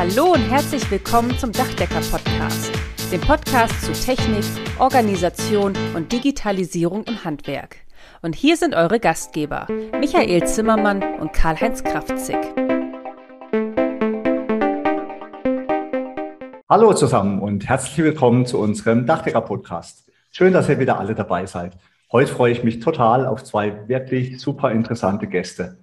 Hallo und herzlich willkommen zum Dachdecker-Podcast, dem Podcast zu Technik, Organisation und Digitalisierung im Handwerk. Und hier sind eure Gastgeber, Michael Zimmermann und Karl-Heinz Kraftzig. Hallo zusammen und herzlich willkommen zu unserem Dachdecker-Podcast. Schön, dass ihr wieder alle dabei seid. Heute freue ich mich total auf zwei wirklich super interessante Gäste.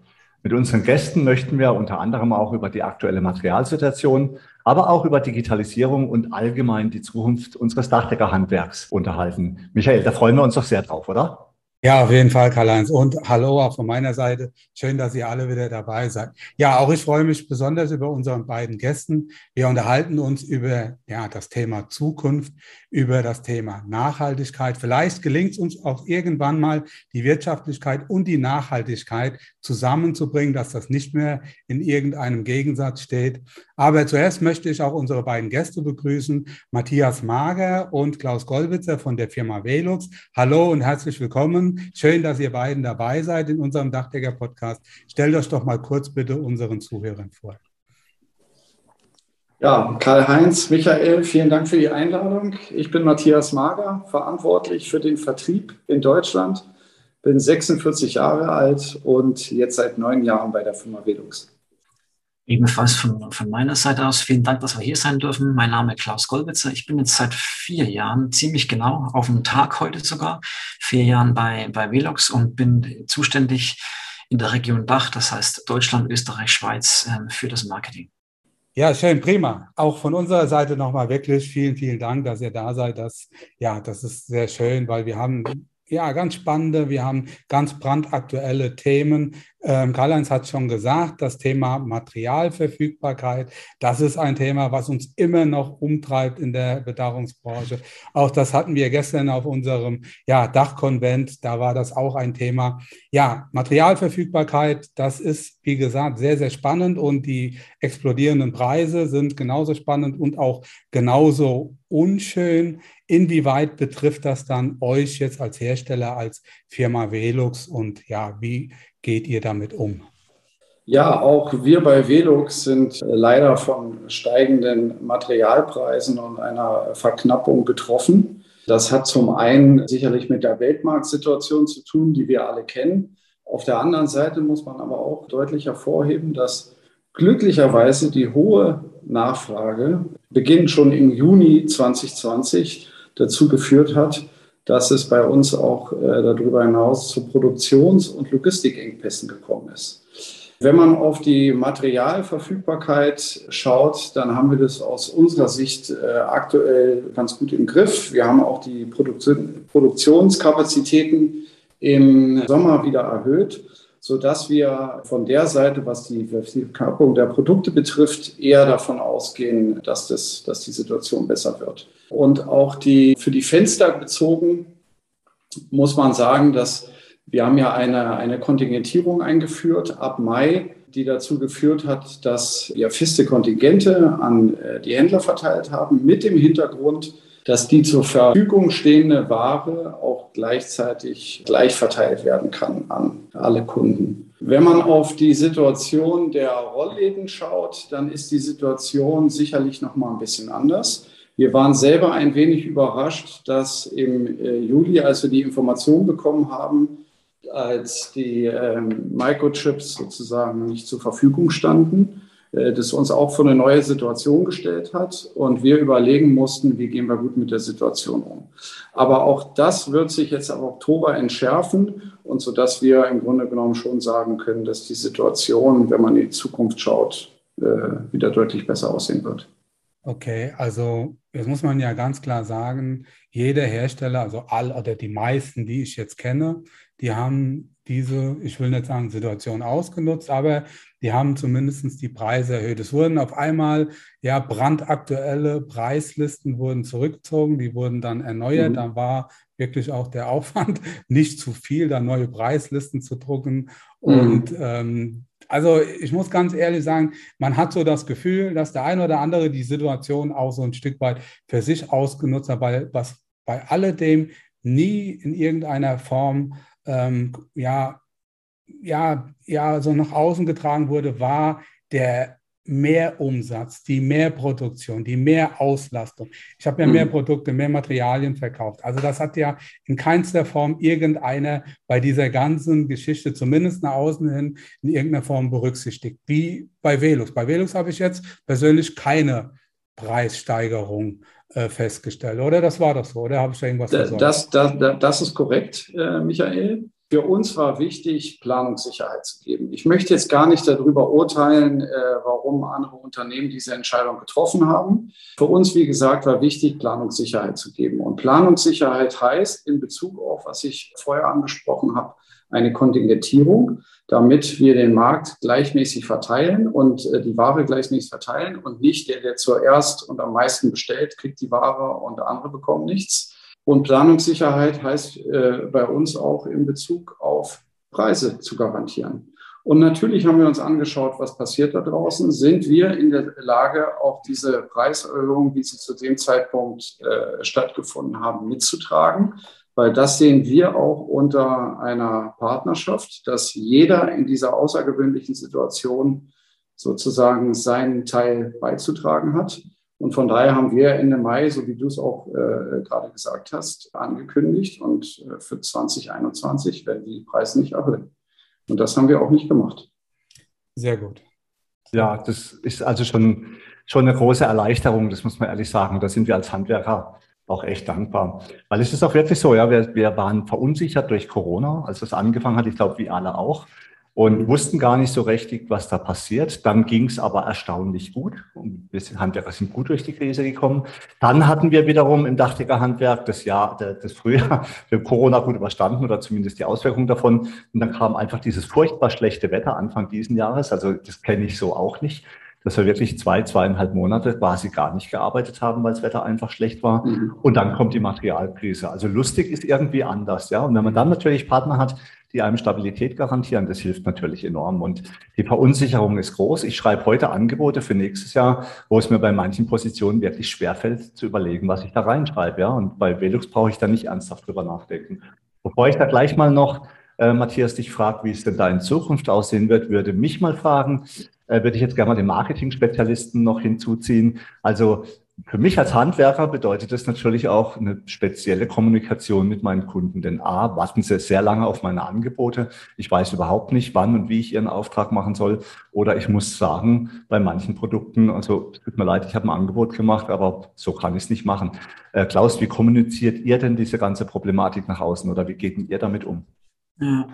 Mit unseren Gästen möchten wir unter anderem auch über die aktuelle Materialsituation, aber auch über Digitalisierung und allgemein die Zukunft unseres Dachdeckerhandwerks unterhalten. Michael, da freuen wir uns doch sehr drauf, oder? Ja, auf jeden Fall, Karl-Heinz. Und hallo auch von meiner Seite. Schön, dass ihr alle wieder dabei seid. Ja, auch ich freue mich besonders über unseren beiden Gästen. Wir unterhalten uns über ja, das Thema Zukunft, über das Thema Nachhaltigkeit. Vielleicht gelingt es uns auch irgendwann mal, die Wirtschaftlichkeit und die Nachhaltigkeit zusammenzubringen, dass das nicht mehr in irgendeinem Gegensatz steht. Aber zuerst möchte ich auch unsere beiden Gäste begrüßen, Matthias Mager und Klaus Gollwitzer von der Firma Velux. Hallo und herzlich willkommen. Schön, dass ihr beiden dabei seid in unserem Dachdecker-Podcast. Stellt euch doch mal kurz bitte unseren Zuhörern vor. Ja, Karl-Heinz, Michael, vielen Dank für die Einladung. Ich bin Matthias Mager, verantwortlich für den Vertrieb in Deutschland, bin 46 Jahre alt und jetzt seit neun Jahren bei der Firma Velux. Ebenfalls von, von meiner Seite aus vielen Dank, dass wir hier sein dürfen. Mein Name ist Klaus Gollwitzer. Ich bin jetzt seit vier Jahren, ziemlich genau, auf den Tag heute sogar, vier Jahren bei, bei Velox und bin zuständig in der Region Dach, das heißt Deutschland, Österreich, Schweiz, äh, für das Marketing. Ja, schön, prima. Auch von unserer Seite nochmal wirklich vielen, vielen Dank, dass ihr da seid. Das, ja, das ist sehr schön, weil wir haben ja, ganz spannende, wir haben ganz brandaktuelle Themen. Ähm, Karl-Heinz hat schon gesagt, das Thema Materialverfügbarkeit, das ist ein Thema, was uns immer noch umtreibt in der Bedarrungsbranche. Auch das hatten wir gestern auf unserem ja, Dachkonvent, da war das auch ein Thema. Ja, Materialverfügbarkeit, das ist, wie gesagt, sehr, sehr spannend und die explodierenden Preise sind genauso spannend und auch genauso unschön. Inwieweit betrifft das dann euch jetzt als Hersteller, als Firma Velux und ja, wie geht ihr damit um? Ja, auch wir bei Velux sind leider von steigenden Materialpreisen und einer Verknappung betroffen. Das hat zum einen sicherlich mit der Weltmarktsituation zu tun, die wir alle kennen. Auf der anderen Seite muss man aber auch deutlich hervorheben, dass glücklicherweise die hohe Nachfrage beginnt schon im Juni 2020 dazu geführt hat, dass es bei uns auch äh, darüber hinaus zu Produktions- und Logistikengpässen gekommen ist. Wenn man auf die Materialverfügbarkeit schaut, dann haben wir das aus unserer Sicht äh, aktuell ganz gut im Griff. Wir haben auch die Produktion, Produktionskapazitäten im Sommer wieder erhöht sodass wir von der Seite, was die Verkaufung der Produkte betrifft, eher davon ausgehen, dass, das, dass die Situation besser wird. Und auch die, für die Fenster bezogen muss man sagen, dass wir haben ja eine, eine Kontingentierung eingeführt ab Mai, die dazu geführt hat, dass wir feste Kontingente an äh, die Händler verteilt haben, mit dem Hintergrund, dass die zur Verfügung stehende Ware auch gleichzeitig gleich verteilt werden kann an alle Kunden. Wenn man auf die Situation der Rollläden schaut, dann ist die Situation sicherlich noch mal ein bisschen anders. Wir waren selber ein wenig überrascht, dass im äh, Juli, als wir die Information bekommen haben, als die ähm, Microchips sozusagen nicht zur Verfügung standen, das uns auch vor eine neue Situation gestellt hat und wir überlegen mussten, wie gehen wir gut mit der Situation um. Aber auch das wird sich jetzt ab Oktober entschärfen und so dass wir im Grunde genommen schon sagen können, dass die Situation, wenn man in die Zukunft schaut, äh, wieder deutlich besser aussehen wird. Okay, also jetzt muss man ja ganz klar sagen, jeder Hersteller, also all oder die meisten, die ich jetzt kenne, die haben diese, ich will nicht sagen Situation ausgenutzt, aber die haben zumindest die Preise erhöht. Es wurden auf einmal ja brandaktuelle Preislisten wurden zurückgezogen, die wurden dann erneuert. Mhm. Dann war wirklich auch der Aufwand nicht zu viel, da neue Preislisten zu drucken. Mhm. Und ähm, also ich muss ganz ehrlich sagen, man hat so das Gefühl, dass der eine oder andere die Situation auch so ein Stück weit für sich ausgenutzt hat, weil was bei alledem nie in irgendeiner Form ähm, ja, ja, ja, so nach außen getragen wurde, war der mehr Umsatz, die mehr Produktion, die mehr Auslastung. Ich habe ja mehr mhm. Produkte, mehr Materialien verkauft. Also das hat ja in keinster Form irgendeiner bei dieser ganzen Geschichte, zumindest nach außen hin, in irgendeiner Form berücksichtigt. Wie bei Velux. Bei Velux habe ich jetzt persönlich keine Preissteigerung äh, festgestellt, oder? Das war doch so, oder habe ich da irgendwas gesagt? Das, das, das, ist korrekt, äh, Michael. Für uns war wichtig, Planungssicherheit zu geben. Ich möchte jetzt gar nicht darüber urteilen, äh, warum andere Unternehmen diese Entscheidung getroffen haben. Für uns, wie gesagt, war wichtig, Planungssicherheit zu geben. Und Planungssicherheit heißt in Bezug auf, was ich vorher angesprochen habe, eine Kontingentierung, damit wir den Markt gleichmäßig verteilen und äh, die Ware gleichmäßig verteilen und nicht der, der zuerst und am meisten bestellt, kriegt die Ware und andere bekommen nichts. Und Planungssicherheit heißt äh, bei uns auch in Bezug auf Preise zu garantieren. Und natürlich haben wir uns angeschaut, was passiert da draußen. Sind wir in der Lage, auch diese Preiserhöhungen, wie sie zu dem Zeitpunkt äh, stattgefunden haben, mitzutragen? Weil das sehen wir auch unter einer Partnerschaft, dass jeder in dieser außergewöhnlichen Situation sozusagen seinen Teil beizutragen hat. Und von daher haben wir Ende Mai, so wie du es auch äh, gerade gesagt hast, angekündigt und äh, für 2021 werden die Preise nicht erhöhen. Und das haben wir auch nicht gemacht. Sehr gut. Ja, das ist also schon, schon eine große Erleichterung, das muss man ehrlich sagen. Da sind wir als Handwerker auch echt dankbar. Weil es ist auch wirklich so, ja, wir, wir waren verunsichert durch Corona, als das angefangen hat, ich glaube, wie alle auch und wussten gar nicht so richtig, was da passiert. Dann ging es aber erstaunlich gut. Und wir sind, Handwerker sind gut durch die Krise gekommen. Dann hatten wir wiederum im Dachdeckerhandwerk das Jahr, das Frühjahr, wir haben Corona gut überstanden oder zumindest die Auswirkungen davon. Und dann kam einfach dieses furchtbar schlechte Wetter Anfang diesen Jahres. Also das kenne ich so auch nicht dass wir wirklich zwei, zweieinhalb Monate quasi gar nicht gearbeitet haben, weil das Wetter einfach schlecht war. Mhm. Und dann kommt die Materialkrise. Also lustig ist irgendwie anders, ja. Und wenn man dann natürlich Partner hat, die einem Stabilität garantieren. Das hilft natürlich enorm. Und die Verunsicherung ist groß. Ich schreibe heute Angebote für nächstes Jahr, wo es mir bei manchen Positionen wirklich schwerfällt, zu überlegen, was ich da reinschreibe. Ja? Und bei Velux brauche ich da nicht ernsthaft drüber nachdenken. Bevor ich da gleich mal noch, äh, Matthias, dich frage, wie es denn da in Zukunft aussehen wird, würde mich mal fragen, äh, würde ich jetzt gerne mal den Marketing-Spezialisten noch hinzuziehen. Also für mich als Handwerker bedeutet das natürlich auch eine spezielle Kommunikation mit meinen Kunden. Denn A, warten sie sehr lange auf meine Angebote. Ich weiß überhaupt nicht, wann und wie ich ihren Auftrag machen soll. Oder ich muss sagen, bei manchen Produkten, also tut mir leid, ich habe ein Angebot gemacht, aber so kann ich es nicht machen. Äh, Klaus, wie kommuniziert ihr denn diese ganze Problematik nach außen oder wie geht ihr damit um? Ja.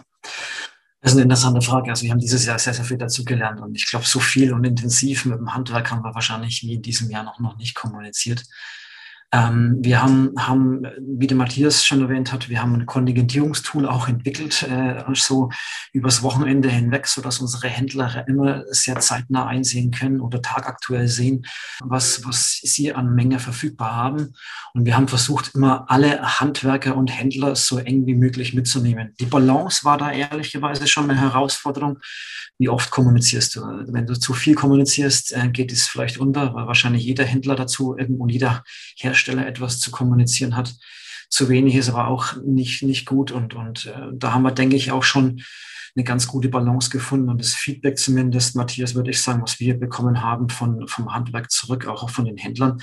Das ist eine interessante Frage. Also wir haben dieses Jahr sehr, sehr viel dazugelernt und ich glaube, so viel und intensiv mit dem Handwerk haben wir wahrscheinlich wie in diesem Jahr noch, noch nicht kommuniziert. Ähm, wir haben, haben, wie der Matthias schon erwähnt hat, wir haben ein Kontingentierungstool auch entwickelt, äh, so übers Wochenende hinweg, so dass unsere Händler immer sehr zeitnah einsehen können oder tagaktuell sehen, was, was sie an Menge verfügbar haben. Und wir haben versucht, immer alle Handwerker und Händler so eng wie möglich mitzunehmen. Die Balance war da ehrlicherweise schon eine Herausforderung. Wie oft kommunizierst du? Wenn du zu viel kommunizierst, äh, geht es vielleicht unter, weil wahrscheinlich jeder Händler dazu und jeder Hersteller Hersteller etwas zu kommunizieren hat. Zu wenig ist aber auch nicht, nicht gut. Und, und äh, da haben wir, denke ich, auch schon eine ganz gute Balance gefunden. Und das Feedback zumindest, Matthias, würde ich sagen, was wir bekommen haben von, vom Handwerk zurück, auch von den Händlern,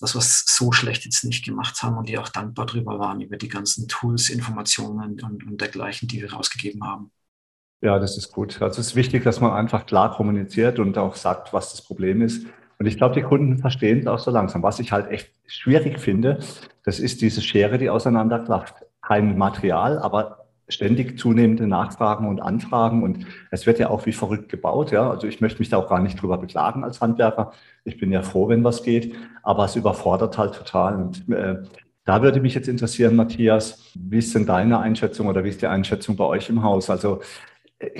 dass wir es so schlecht jetzt nicht gemacht haben und die auch dankbar darüber waren, über die ganzen Tools, Informationen und, und dergleichen, die wir rausgegeben haben. Ja, das ist gut. Also es ist wichtig, dass man einfach klar kommuniziert und auch sagt, was das Problem ist. Und ich glaube, die Kunden verstehen es auch so langsam. Was ich halt echt schwierig finde, das ist diese Schere, die auseinanderklafft. Kein Material, aber ständig zunehmende Nachfragen und Anfragen und es wird ja auch wie verrückt gebaut. Ja, also ich möchte mich da auch gar nicht drüber beklagen als Handwerker. Ich bin ja froh, wenn was geht, aber es überfordert halt total. Und äh, da würde mich jetzt interessieren, Matthias, wie ist denn deine Einschätzung oder wie ist die Einschätzung bei euch im Haus? Also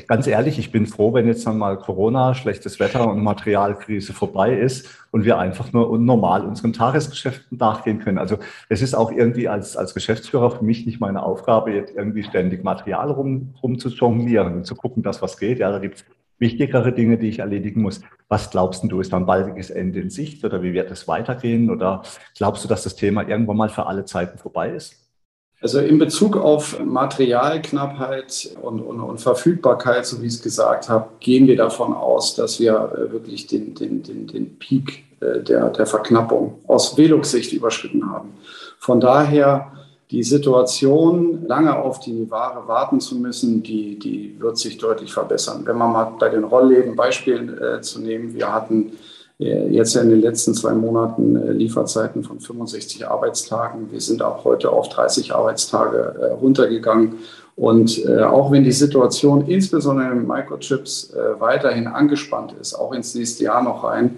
ganz ehrlich, ich bin froh, wenn jetzt dann mal Corona, schlechtes Wetter und Materialkrise vorbei ist und wir einfach nur normal unseren Tagesgeschäften nachgehen können. Also es ist auch irgendwie als, als Geschäftsführer für mich nicht meine Aufgabe, jetzt irgendwie ständig Material rum, rum zu jonglieren und zu gucken, dass was geht. Ja, da gibt es wichtigere Dinge, die ich erledigen muss. Was glaubst du, ist da ein baldiges Ende in Sicht oder wie wird es weitergehen? Oder glaubst du, dass das Thema irgendwann mal für alle Zeiten vorbei ist? Also in Bezug auf Materialknappheit und, und, und, Verfügbarkeit, so wie ich es gesagt habe, gehen wir davon aus, dass wir äh, wirklich den, den, den, den Peak äh, der, der Verknappung aus Velux-Sicht überschritten haben. Von daher die Situation, lange auf die Ware warten zu müssen, die, die wird sich deutlich verbessern. Wenn man mal bei den Rollläden Beispielen äh, zu nehmen, wir hatten jetzt in den letzten zwei Monaten äh, Lieferzeiten von 65 Arbeitstagen. Wir sind auch heute auf 30 Arbeitstage äh, runtergegangen. Und auch wenn die Situation insbesondere in Microchips weiterhin angespannt ist, auch ins nächste Jahr noch rein,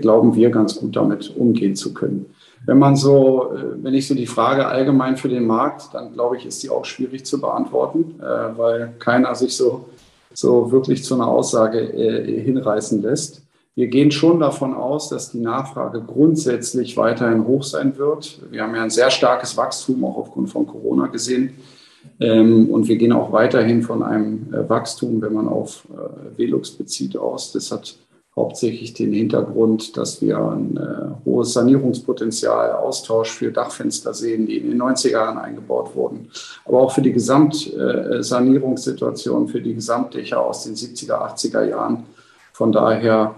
glauben wir ganz gut damit umgehen zu können. Wenn man so, wenn ich so die Frage allgemein für den Markt, dann glaube ich, ist die auch schwierig zu beantworten, weil keiner sich so, so wirklich zu einer Aussage hinreißen lässt. Wir gehen schon davon aus, dass die Nachfrage grundsätzlich weiterhin hoch sein wird. Wir haben ja ein sehr starkes Wachstum auch aufgrund von Corona gesehen. Ähm, und wir gehen auch weiterhin von einem äh, Wachstum, wenn man auf äh, Velux bezieht, aus. Das hat hauptsächlich den Hintergrund, dass wir ein äh, hohes Sanierungspotenzial, Austausch für Dachfenster sehen, die in den 90er Jahren eingebaut wurden. Aber auch für die Gesamtsanierungssituation, für die Gesamtdächer aus den 70er, 80er Jahren. Von daher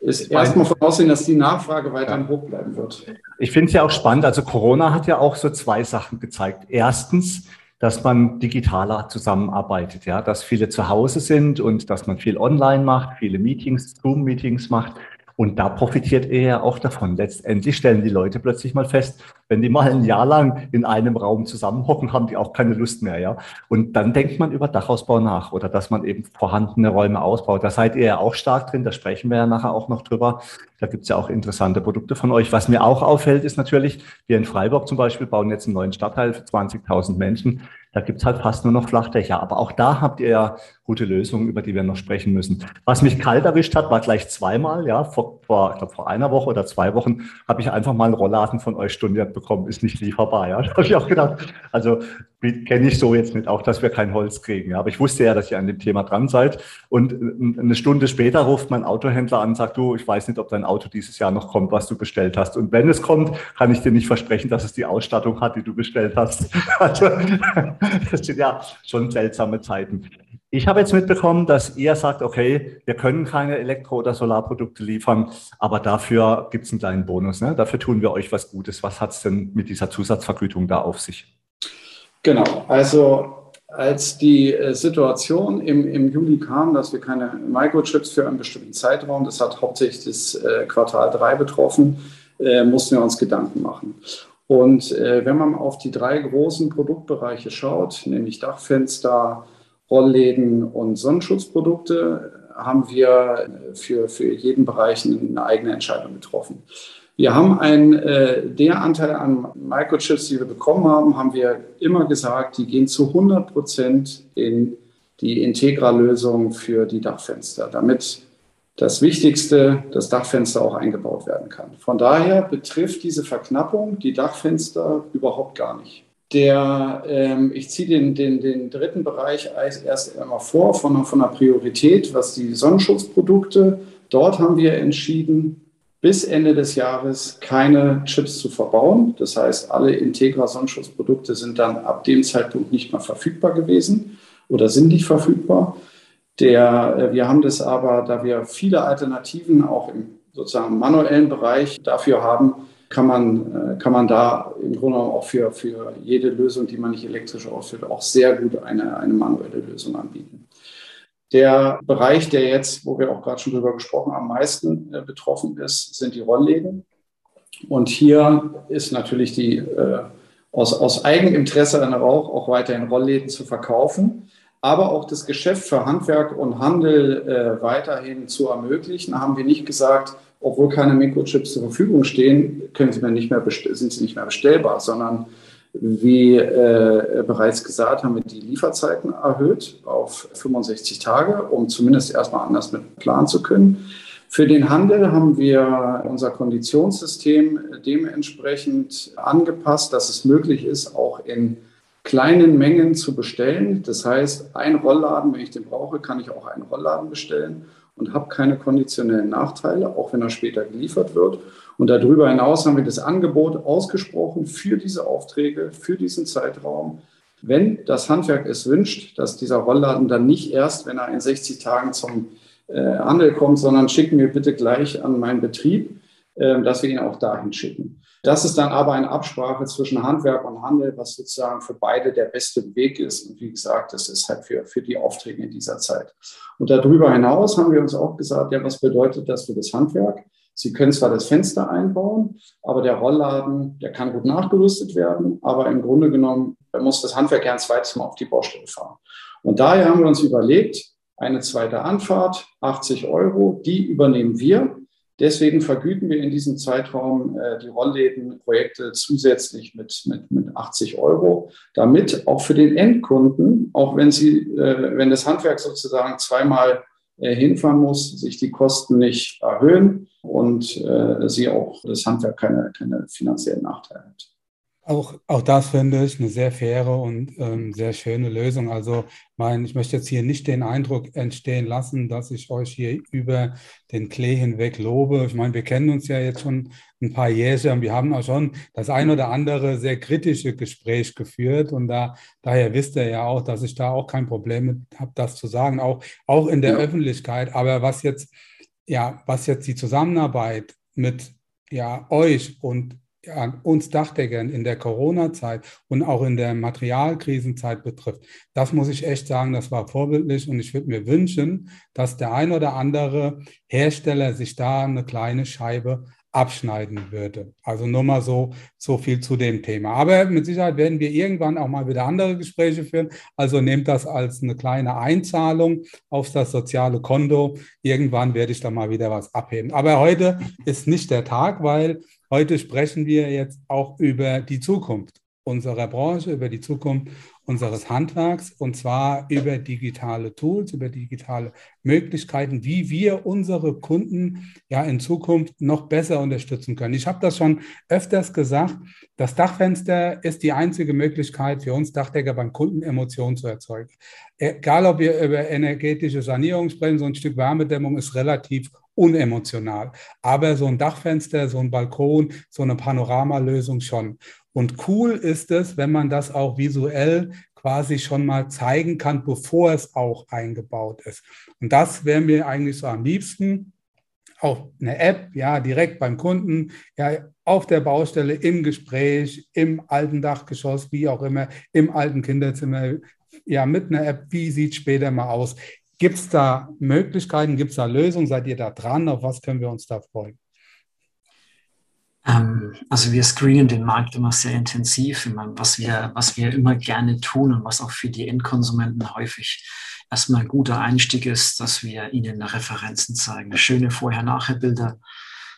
ist erstmal voraussehen, dass die Nachfrage weiterhin hoch bleiben wird. Ich finde es ja auch spannend. Also Corona hat ja auch so zwei Sachen gezeigt. Erstens, dass man digitaler zusammenarbeitet, ja, dass viele zu Hause sind und dass man viel online macht, viele Meetings, Zoom-Meetings macht. Und da profitiert er ja auch davon. Letztendlich stellen die Leute plötzlich mal fest, wenn die mal ein Jahr lang in einem Raum zusammenhocken, haben die auch keine Lust mehr, ja. Und dann denkt man über Dachausbau nach oder dass man eben vorhandene Räume ausbaut. Da seid ihr ja auch stark drin, da sprechen wir ja nachher auch noch drüber. Da gibt's ja auch interessante Produkte von euch. Was mir auch auffällt, ist natürlich, wir in Freiburg zum Beispiel bauen jetzt einen neuen Stadtteil für 20.000 Menschen. Da gibt's halt fast nur noch Flachdächer. Aber auch da habt ihr ja gute Lösungen, über die wir noch sprechen müssen. Was mich kalt erwischt hat, war gleich zweimal, ja, vor, vor, ich glaub, vor einer Woche oder zwei Wochen habe ich einfach mal einen Rollladen von euch storniert bekommen, ist nicht lieferbar. Ja, da habe ich auch gedacht, also kenne ich so jetzt nicht, auch dass wir kein Holz kriegen. Ja. Aber ich wusste ja, dass ihr an dem Thema dran seid. Und eine Stunde später ruft mein Autohändler an und sagt, du, ich weiß nicht, ob dein Auto dieses Jahr noch kommt, was du bestellt hast. Und wenn es kommt, kann ich dir nicht versprechen, dass es die Ausstattung hat, die du bestellt hast. Also das sind ja schon seltsame Zeiten. Ich habe jetzt mitbekommen, dass ihr sagt, okay, wir können keine Elektro- oder Solarprodukte liefern, aber dafür gibt es einen kleinen Bonus. Ne? Dafür tun wir euch was Gutes. Was hat es denn mit dieser Zusatzvergütung da auf sich? Genau, also als die äh, Situation im, im Juli kam, dass wir keine Microchips für einen bestimmten Zeitraum, das hat hauptsächlich das äh, Quartal 3 betroffen, äh, mussten wir uns Gedanken machen. Und äh, wenn man auf die drei großen Produktbereiche schaut, nämlich Dachfenster, Rollläden und Sonnenschutzprodukte, haben wir für, für jeden Bereich eine eigene Entscheidung getroffen. Wir haben einen, äh, der Anteil an Microchips, die wir bekommen haben, haben wir immer gesagt, die gehen zu 100 Prozent in die Integra-Lösung für die Dachfenster, damit das Wichtigste, das Dachfenster auch eingebaut werden kann. Von daher betrifft diese Verknappung die Dachfenster überhaupt gar nicht. Der, ähm, ich ziehe den, den, den dritten Bereich erst einmal vor von, von der Priorität, was die Sonnenschutzprodukte. Dort haben wir entschieden, bis Ende des Jahres keine Chips zu verbauen. Das heißt, alle Integra Sonnenschutzprodukte sind dann ab dem Zeitpunkt nicht mehr verfügbar gewesen oder sind nicht verfügbar. Der, äh, wir haben das aber, da wir viele Alternativen auch im sozusagen manuellen Bereich dafür haben, kann man, äh, kann man da im Grunde auch für, für jede Lösung, die man nicht elektrisch ausführt, auch sehr gut eine, eine manuelle Lösung anbieten. Der Bereich, der jetzt, wo wir auch gerade schon drüber gesprochen haben, am meisten äh, betroffen ist, sind die Rollläden. Und hier ist natürlich die, äh, aus, aus Eigeninteresse an Rauch auch weiterhin Rollläden zu verkaufen, aber auch das Geschäft für Handwerk und Handel äh, weiterhin zu ermöglichen, haben wir nicht gesagt, obwohl keine Mikrochips zur Verfügung stehen, können sie nicht mehr sind sie nicht mehr bestellbar, sondern wie äh, bereits gesagt, haben wir die Lieferzeiten erhöht auf 65 Tage, um zumindest erstmal anders mit planen zu können. Für den Handel haben wir unser Konditionssystem dementsprechend angepasst, dass es möglich ist, auch in kleinen Mengen zu bestellen. Das heißt, ein Rollladen, wenn ich den brauche, kann ich auch einen Rollladen bestellen. Und habe keine konditionellen Nachteile, auch wenn er später geliefert wird. Und darüber hinaus haben wir das Angebot ausgesprochen für diese Aufträge, für diesen Zeitraum. Wenn das Handwerk es wünscht, dass dieser Rollladen dann nicht erst, wenn er in 60 Tagen zum äh, Handel kommt, sondern schicken wir bitte gleich an meinen Betrieb, äh, dass wir ihn auch dahin schicken. Das ist dann aber eine Absprache zwischen Handwerk und Handel, was sozusagen für beide der beste Weg ist. Und wie gesagt, das ist halt für, für die Aufträge in dieser Zeit. Und darüber hinaus haben wir uns auch gesagt, ja, was bedeutet das für das Handwerk? Sie können zwar das Fenster einbauen, aber der Rollladen, der kann gut nachgerüstet werden, aber im Grunde genommen muss das Handwerk ja ein zweites Mal auf die Baustelle fahren. Und daher haben wir uns überlegt, eine zweite Anfahrt, 80 Euro, die übernehmen wir. Deswegen vergüten wir in diesem Zeitraum äh, die Rolllädenprojekte zusätzlich mit, mit, mit 80 Euro, damit auch für den Endkunden, auch wenn sie, äh, wenn das Handwerk sozusagen zweimal äh, hinfahren muss, sich die Kosten nicht erhöhen und äh, sie auch das Handwerk keine, keine finanziellen Nachteile hat. Auch, auch das finde ich eine sehr faire und ähm, sehr schöne Lösung. Also mein, ich möchte jetzt hier nicht den Eindruck entstehen lassen, dass ich euch hier über den Klee hinweg lobe. Ich meine, wir kennen uns ja jetzt schon ein paar Jährchen und wir haben auch schon das ein oder andere sehr kritische Gespräch geführt. Und da, daher wisst ihr ja auch, dass ich da auch kein Problem habe, das zu sagen, auch, auch in der ja. Öffentlichkeit. Aber was jetzt, ja, was jetzt die Zusammenarbeit mit ja, euch und ja, uns Dachdeckern in der Corona-Zeit und auch in der Materialkrisenzeit betrifft, das muss ich echt sagen, das war vorbildlich und ich würde mir wünschen, dass der ein oder andere Hersteller sich da eine kleine Scheibe abschneiden würde. Also nur mal so, so viel zu dem Thema. Aber mit Sicherheit werden wir irgendwann auch mal wieder andere Gespräche führen. Also nehmt das als eine kleine Einzahlung auf das soziale Konto. Irgendwann werde ich da mal wieder was abheben. Aber heute ist nicht der Tag, weil Heute sprechen wir jetzt auch über die Zukunft unserer Branche, über die Zukunft unseres Handwerks und zwar über digitale Tools, über digitale Möglichkeiten, wie wir unsere Kunden ja in Zukunft noch besser unterstützen können. Ich habe das schon öfters gesagt, das Dachfenster ist die einzige Möglichkeit für uns Dachdecker beim Kunden Emotionen zu erzeugen. Egal, ob wir über energetische Sanierung sprechen, so ein Stück Wärmedämmung ist relativ unemotional. Aber so ein Dachfenster, so ein Balkon, so eine Panoramalösung schon. Und cool ist es, wenn man das auch visuell quasi schon mal zeigen kann, bevor es auch eingebaut ist. Und das wäre mir eigentlich so am liebsten. Auch eine App, ja, direkt beim Kunden, ja, auf der Baustelle, im Gespräch, im alten Dachgeschoss, wie auch immer, im alten Kinderzimmer, ja, mit einer App, wie sieht später mal aus? Gibt es da Möglichkeiten, gibt es da Lösungen? Seid ihr da dran? Auf was können wir uns da freuen? Ähm, also wir screenen den Markt immer sehr intensiv. Was wir, was wir immer gerne tun und was auch für die Endkonsumenten häufig erstmal ein guter Einstieg ist, dass wir ihnen Referenzen zeigen. Schöne Vorher-Nachher-Bilder.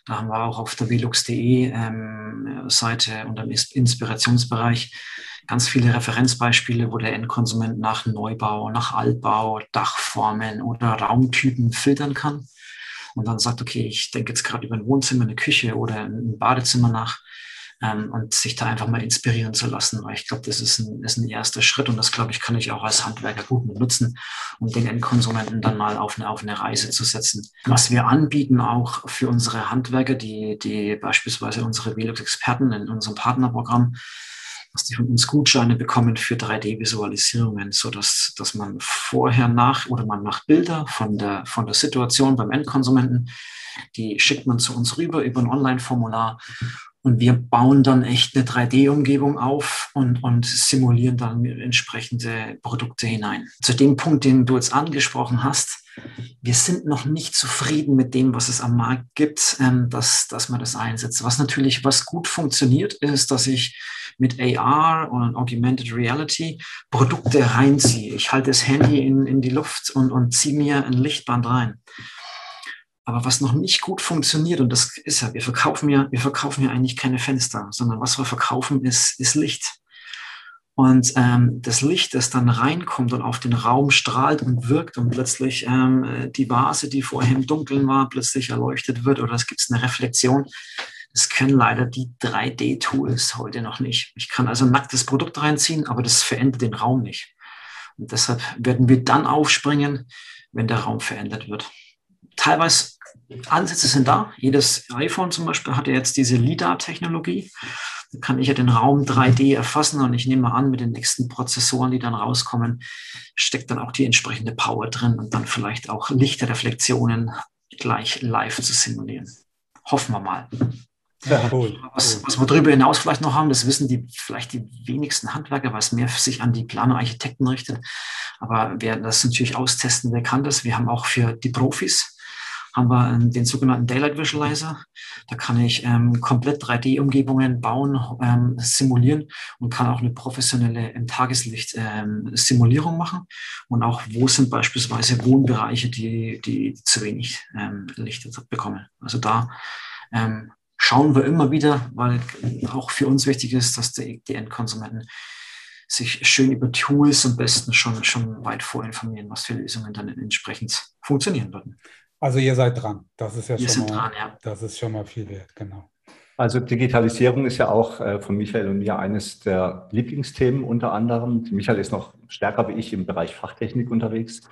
Da haben wir auch auf der velux.de ähm, Seite und im Inspirationsbereich ganz viele Referenzbeispiele, wo der Endkonsument nach Neubau, nach Altbau, Dachformen oder Raumtypen filtern kann. Und dann sagt, okay, ich denke jetzt gerade über ein Wohnzimmer, eine Küche oder ein Badezimmer nach ähm, und sich da einfach mal inspirieren zu lassen, weil ich glaube, das ist ein, ist ein erster Schritt und das, glaube ich, kann ich auch als Handwerker gut nutzen, um den Endkonsumenten dann mal auf eine, auf eine Reise zu setzen. Was wir anbieten auch für unsere Handwerker, die, die beispielsweise unsere Velux-Experten in unserem Partnerprogramm, dass die von uns Gutscheine bekommen für 3D-Visualisierungen, so dass, dass man vorher nach oder man macht Bilder von der, von der Situation beim Endkonsumenten. Die schickt man zu uns rüber über ein Online-Formular und wir bauen dann echt eine 3D-Umgebung auf und, und simulieren dann entsprechende Produkte hinein. Zu dem Punkt, den du jetzt angesprochen hast, wir sind noch nicht zufrieden mit dem, was es am Markt gibt, ähm, dass, dass man das einsetzt. Was natürlich, was gut funktioniert, ist, dass ich mit AR und Augmented Reality Produkte reinziehe. Ich halte das Handy in, in die Luft und, und ziehe mir ein Lichtband rein. Aber was noch nicht gut funktioniert, und das ist ja, wir verkaufen ja, wir verkaufen ja eigentlich keine Fenster, sondern was wir verkaufen ist, ist Licht. Und ähm, das Licht, das dann reinkommt und auf den Raum strahlt und wirkt und plötzlich ähm, die Vase, die vorher im Dunkeln war, plötzlich erleuchtet wird oder es gibt eine Reflexion. Das können leider die 3D-Tools heute noch nicht. Ich kann also ein nacktes Produkt reinziehen, aber das verändert den Raum nicht. Und deshalb werden wir dann aufspringen, wenn der Raum verändert wird. teilweise Ansätze sind da. Jedes iPhone zum Beispiel hat ja jetzt diese LIDAR-Technologie. Da kann ich ja den Raum 3D erfassen und ich nehme an, mit den nächsten Prozessoren, die dann rauskommen, steckt dann auch die entsprechende Power drin und dann vielleicht auch Lichtreflexionen gleich live zu simulieren. Hoffen wir mal. Ja, cool, was, was wir darüber hinaus vielleicht noch haben, das wissen die vielleicht die wenigsten Handwerker, weil es mehr sich an die Planer-Architekten richtet. Aber wer das natürlich austesten, wer kann das? Wir haben auch für die Profis haben wir ähm, den sogenannten Daylight Visualizer. Da kann ich ähm, komplett 3D-Umgebungen bauen, ähm, simulieren und kann auch eine professionelle im Tageslicht ähm, Simulierung machen. Und auch wo sind beispielsweise Wohnbereiche, die, die zu wenig ähm, Licht bekommen. Also da ähm, schauen wir immer wieder, weil auch für uns wichtig ist, dass die, die Endkonsumenten sich schön über Tools am besten schon, schon weit vorinformieren, was für Lösungen dann entsprechend funktionieren würden. Also ihr seid dran. Das ist ja, schon mal, dran, ja. das ist schon mal viel wert, genau. Also Digitalisierung ist ja auch äh, von Michael und mir eines der Lieblingsthemen unter anderem. Michael ist noch stärker wie ich im Bereich Fachtechnik unterwegs.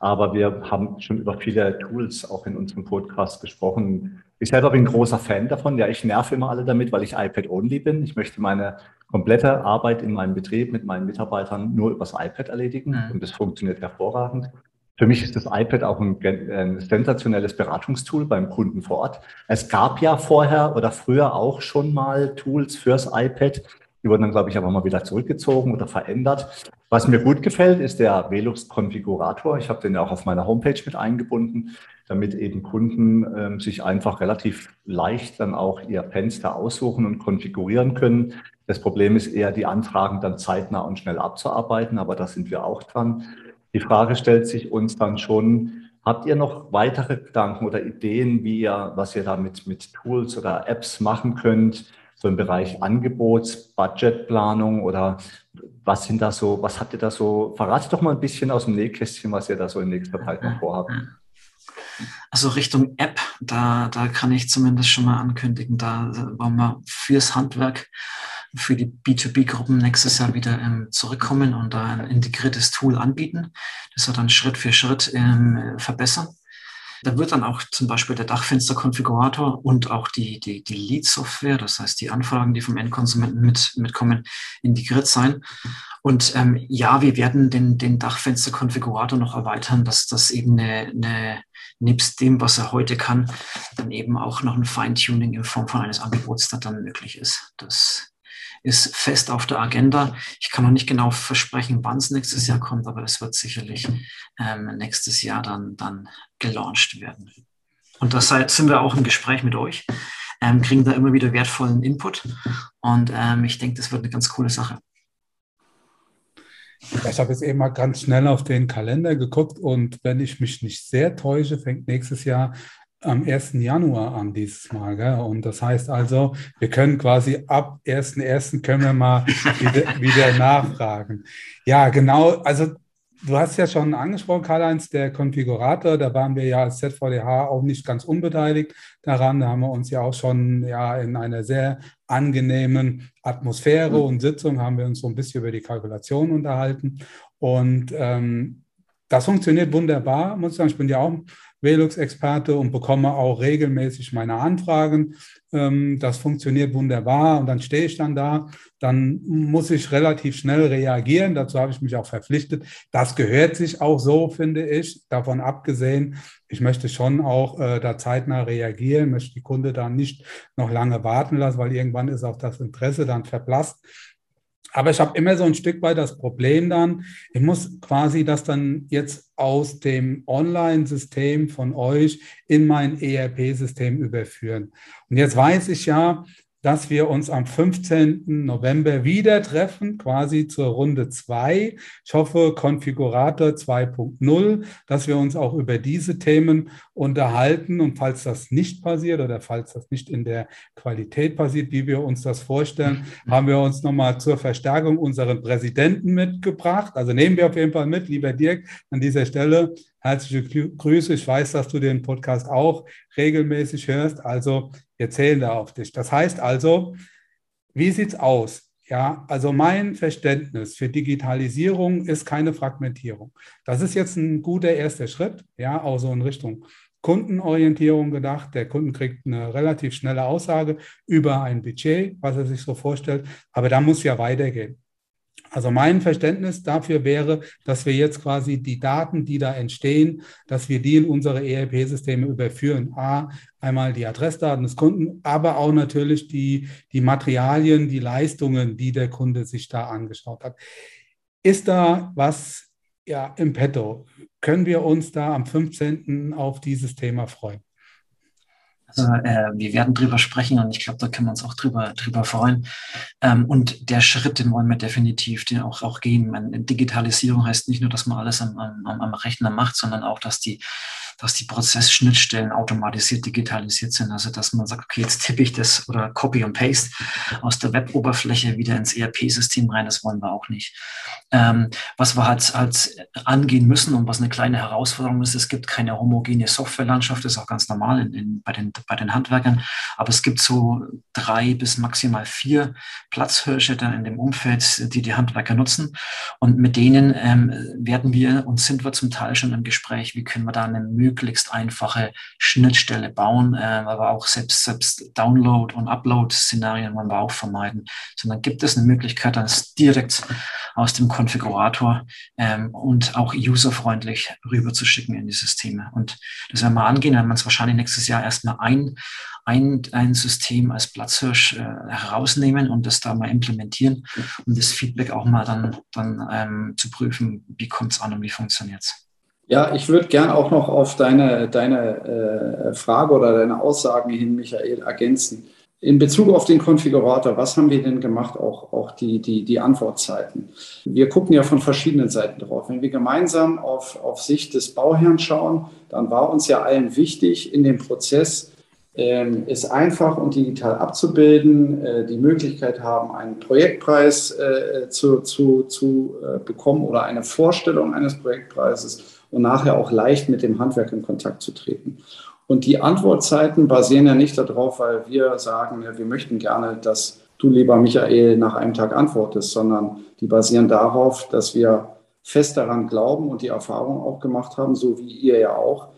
Aber wir haben schon über viele Tools auch in unserem Podcast gesprochen. Ich selber bin großer Fan davon. Ja, ich nerve immer alle damit, weil ich iPad-only bin. Ich möchte meine komplette Arbeit in meinem Betrieb mit meinen Mitarbeitern nur übers iPad erledigen. Mhm. Und das funktioniert hervorragend. Für mich ist das iPad auch ein, ein, sensationelles Beratungstool beim Kunden vor Ort. Es gab ja vorher oder früher auch schon mal Tools fürs iPad. Die wurden dann, glaube ich, aber mal wieder zurückgezogen oder verändert. Was mir gut gefällt, ist der Velux Konfigurator. Ich habe den ja auch auf meiner Homepage mit eingebunden, damit eben Kunden ähm, sich einfach relativ leicht dann auch ihr Fenster aussuchen und konfigurieren können. Das Problem ist eher, die Anfragen dann zeitnah und schnell abzuarbeiten, aber da sind wir auch dran. Die Frage stellt sich uns dann schon, habt ihr noch weitere Gedanken oder Ideen, wie ihr, was ihr damit mit Tools oder Apps machen könnt? so im Bereich Angebots, Budgetplanung oder was sind da so, was habt ihr da so? Verratet doch mal ein bisschen aus dem Nähkästchen, was ihr da so in nächster Zeit noch vorhabt. Also Richtung App, da, da kann ich zumindest schon mal ankündigen, da wollen wir fürs Handwerk, für die B2B-Gruppen nächstes Jahr wieder ähm, zurückkommen und da ein integriertes Tool anbieten, das wir dann Schritt für Schritt ähm, verbessern. Da wird dann auch zum Beispiel der Dachfensterkonfigurator und auch die, die, die Lead-Software, das heißt die Anfragen, die vom Endkonsumenten mit, mitkommen, integriert sein. Und ähm, ja, wir werden den, den Dachfensterkonfigurator noch erweitern, dass das eben eine, eine, nebst dem, was er heute kann, dann eben auch noch ein Feintuning in Form von eines Angebots dann möglich ist. Das ist fest auf der Agenda. Ich kann noch nicht genau versprechen, wann es nächstes Jahr kommt, aber es wird sicherlich ähm, nächstes Jahr dann, dann gelauncht werden. Und das sind wir auch im Gespräch mit euch, ähm, kriegen da immer wieder wertvollen Input und ähm, ich denke, das wird eine ganz coole Sache. Ich habe jetzt eben mal ganz schnell auf den Kalender geguckt und wenn ich mich nicht sehr täusche, fängt nächstes Jahr am 1. Januar an dieses Mal. Gell? Und das heißt also, wir können quasi ab 1.1. können wir mal wieder, wieder nachfragen. Ja, genau. Also du hast ja schon angesprochen, Karl-Heinz, der Konfigurator, da waren wir ja als ZVDH auch nicht ganz unbeteiligt daran. Da haben wir uns ja auch schon ja in einer sehr angenehmen Atmosphäre mhm. und Sitzung haben wir uns so ein bisschen über die Kalkulation unterhalten. Und ähm, das funktioniert wunderbar, muss ich sagen. Ich bin ja auch Velux-Experte und bekomme auch regelmäßig meine Anfragen. Ähm, das funktioniert wunderbar und dann stehe ich dann da. Dann muss ich relativ schnell reagieren. Dazu habe ich mich auch verpflichtet. Das gehört sich auch so, finde ich. Davon abgesehen, ich möchte schon auch äh, da zeitnah reagieren, möchte die Kunde dann nicht noch lange warten lassen, weil irgendwann ist auch das Interesse dann verblasst. Aber ich habe immer so ein Stück weit das Problem dann, ich muss quasi das dann jetzt aus dem Online-System von euch in mein ERP-System überführen. Und jetzt weiß ich ja, dass wir uns am 15. November wieder treffen, quasi zur Runde 2. Ich hoffe, Konfigurator 2.0, dass wir uns auch über diese Themen unterhalten. Und falls das nicht passiert oder falls das nicht in der Qualität passiert, wie wir uns das vorstellen, haben wir uns nochmal zur Verstärkung unseren Präsidenten mitgebracht. Also nehmen wir auf jeden Fall mit, lieber Dirk, an dieser Stelle. Herzliche Grüße. Ich weiß, dass du den Podcast auch regelmäßig hörst. Also wir zählen da auf dich. Das heißt also, wie sieht es aus? Ja, also mein Verständnis für Digitalisierung ist keine Fragmentierung. Das ist jetzt ein guter erster Schritt, ja, auch so in Richtung Kundenorientierung gedacht. Der Kunde kriegt eine relativ schnelle Aussage über ein Budget, was er sich so vorstellt. Aber da muss ja weitergehen. Also mein Verständnis dafür wäre, dass wir jetzt quasi die Daten, die da entstehen, dass wir die in unsere ERP-Systeme überführen. A, einmal die Adressdaten des Kunden, aber auch natürlich die, die Materialien, die Leistungen, die der Kunde sich da angeschaut hat. Ist da was ja, im Petto? Können wir uns da am 15. auf dieses Thema freuen? Also äh, wir werden drüber sprechen und ich glaube, da können wir uns auch drüber, drüber freuen. Ähm, und der Schritt, den wollen wir definitiv den auch, auch gehen. Meine, Digitalisierung heißt nicht nur, dass man alles am, am, am Rechner macht, sondern auch, dass die dass die Prozessschnittstellen automatisiert digitalisiert sind. Also dass man sagt, okay, jetzt tippe ich das oder Copy und Paste aus der Web-Oberfläche wieder ins ERP-System rein, das wollen wir auch nicht. Ähm, was wir halt, halt angehen müssen und was eine kleine Herausforderung ist, es gibt keine homogene Softwarelandschaft, das ist auch ganz normal in, in, bei, den, bei den Handwerkern, aber es gibt so drei bis maximal vier Platzhirsche dann in dem Umfeld, die die Handwerker nutzen und mit denen ähm, werden wir und sind wir zum Teil schon im Gespräch, wie können wir da eine möglichst einfache Schnittstelle bauen, äh, aber auch selbst, selbst Download- und Upload-Szenarien wollen wir auch vermeiden, sondern gibt es eine Möglichkeit, das direkt aus dem Konfigurator ähm, und auch userfreundlich rüberzuschicken in die Systeme. Und das werden wir angehen, wenn man es wahrscheinlich nächstes Jahr erstmal ein, ein, ein System als Platzhirsch äh, herausnehmen und das da mal implementieren, um das Feedback auch mal dann, dann ähm, zu prüfen, wie kommt es an und wie funktioniert es. Ja, ich würde gern auch noch auf deine, deine äh, Frage oder deine Aussagen hin, Michael, ergänzen. In Bezug auf den Konfigurator, was haben wir denn gemacht, auch, auch die, die, die Antwortzeiten? Wir gucken ja von verschiedenen Seiten drauf. Wenn wir gemeinsam auf, auf Sicht des Bauherrn schauen, dann war uns ja allen wichtig, in dem Prozess ähm, es einfach und digital abzubilden, äh, die Möglichkeit haben, einen Projektpreis äh, zu, zu, zu äh, bekommen oder eine Vorstellung eines Projektpreises und nachher auch leicht mit dem Handwerk in Kontakt zu treten. Und die Antwortzeiten basieren ja nicht darauf, weil wir sagen, wir möchten gerne, dass du, lieber Michael, nach einem Tag antwortest, sondern die basieren darauf, dass wir fest daran glauben und die Erfahrung auch gemacht haben, so wie ihr ja auch,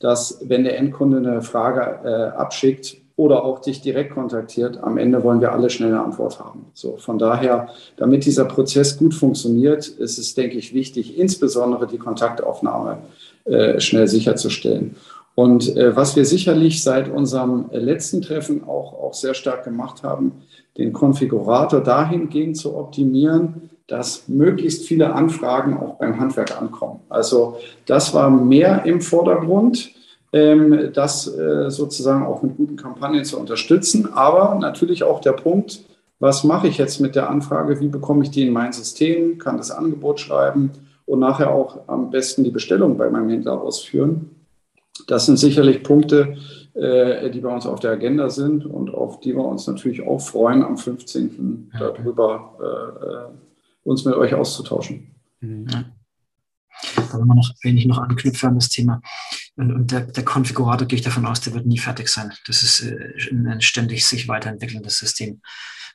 dass wenn der Endkunde eine Frage äh, abschickt, oder auch dich direkt kontaktiert, am Ende wollen wir alle schnell eine Antwort haben. So, von daher, damit dieser Prozess gut funktioniert, ist es, denke ich, wichtig, insbesondere die Kontaktaufnahme äh, schnell sicherzustellen. Und äh, was wir sicherlich seit unserem letzten Treffen auch, auch sehr stark gemacht haben, den Konfigurator dahingehend zu optimieren, dass möglichst viele Anfragen auch beim Handwerk ankommen. Also das war mehr im Vordergrund das äh, sozusagen auch mit guten Kampagnen zu unterstützen. Aber natürlich auch der Punkt, was mache ich jetzt mit der Anfrage, wie bekomme ich die in mein System, kann das Angebot schreiben und nachher auch am besten die Bestellung bei meinem Händler ausführen. Das sind sicherlich Punkte, äh, die bei uns auf der Agenda sind und auf die wir uns natürlich auch freuen, am 15. darüber äh, uns mit euch auszutauschen. Mhm. Da will man noch, wenn ich noch anknüpfe an das Thema. Und, und der, der, Konfigurator gehe ich davon aus, der wird nie fertig sein. Das ist äh, ein ständig sich weiterentwickelndes System.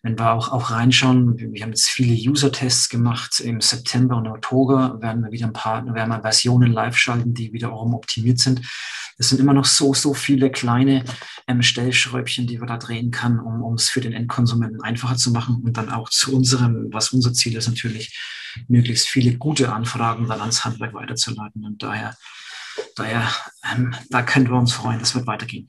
Wenn wir auch, auch reinschauen, wir haben jetzt viele User-Tests gemacht. Im September und Oktober werden wir wieder ein paar, werden wir Versionen live schalten, die wiederum optimiert sind. Es sind immer noch so, so viele kleine ähm, Stellschräubchen, die wir da drehen kann, um, es für den Endkonsumenten einfacher zu machen und dann auch zu unserem, was unser Ziel ist, natürlich möglichst viele gute Anfragen dann ans Handwerk weiterzuleiten. Und daher, daher, ähm, da können wir uns freuen, das wird weitergehen.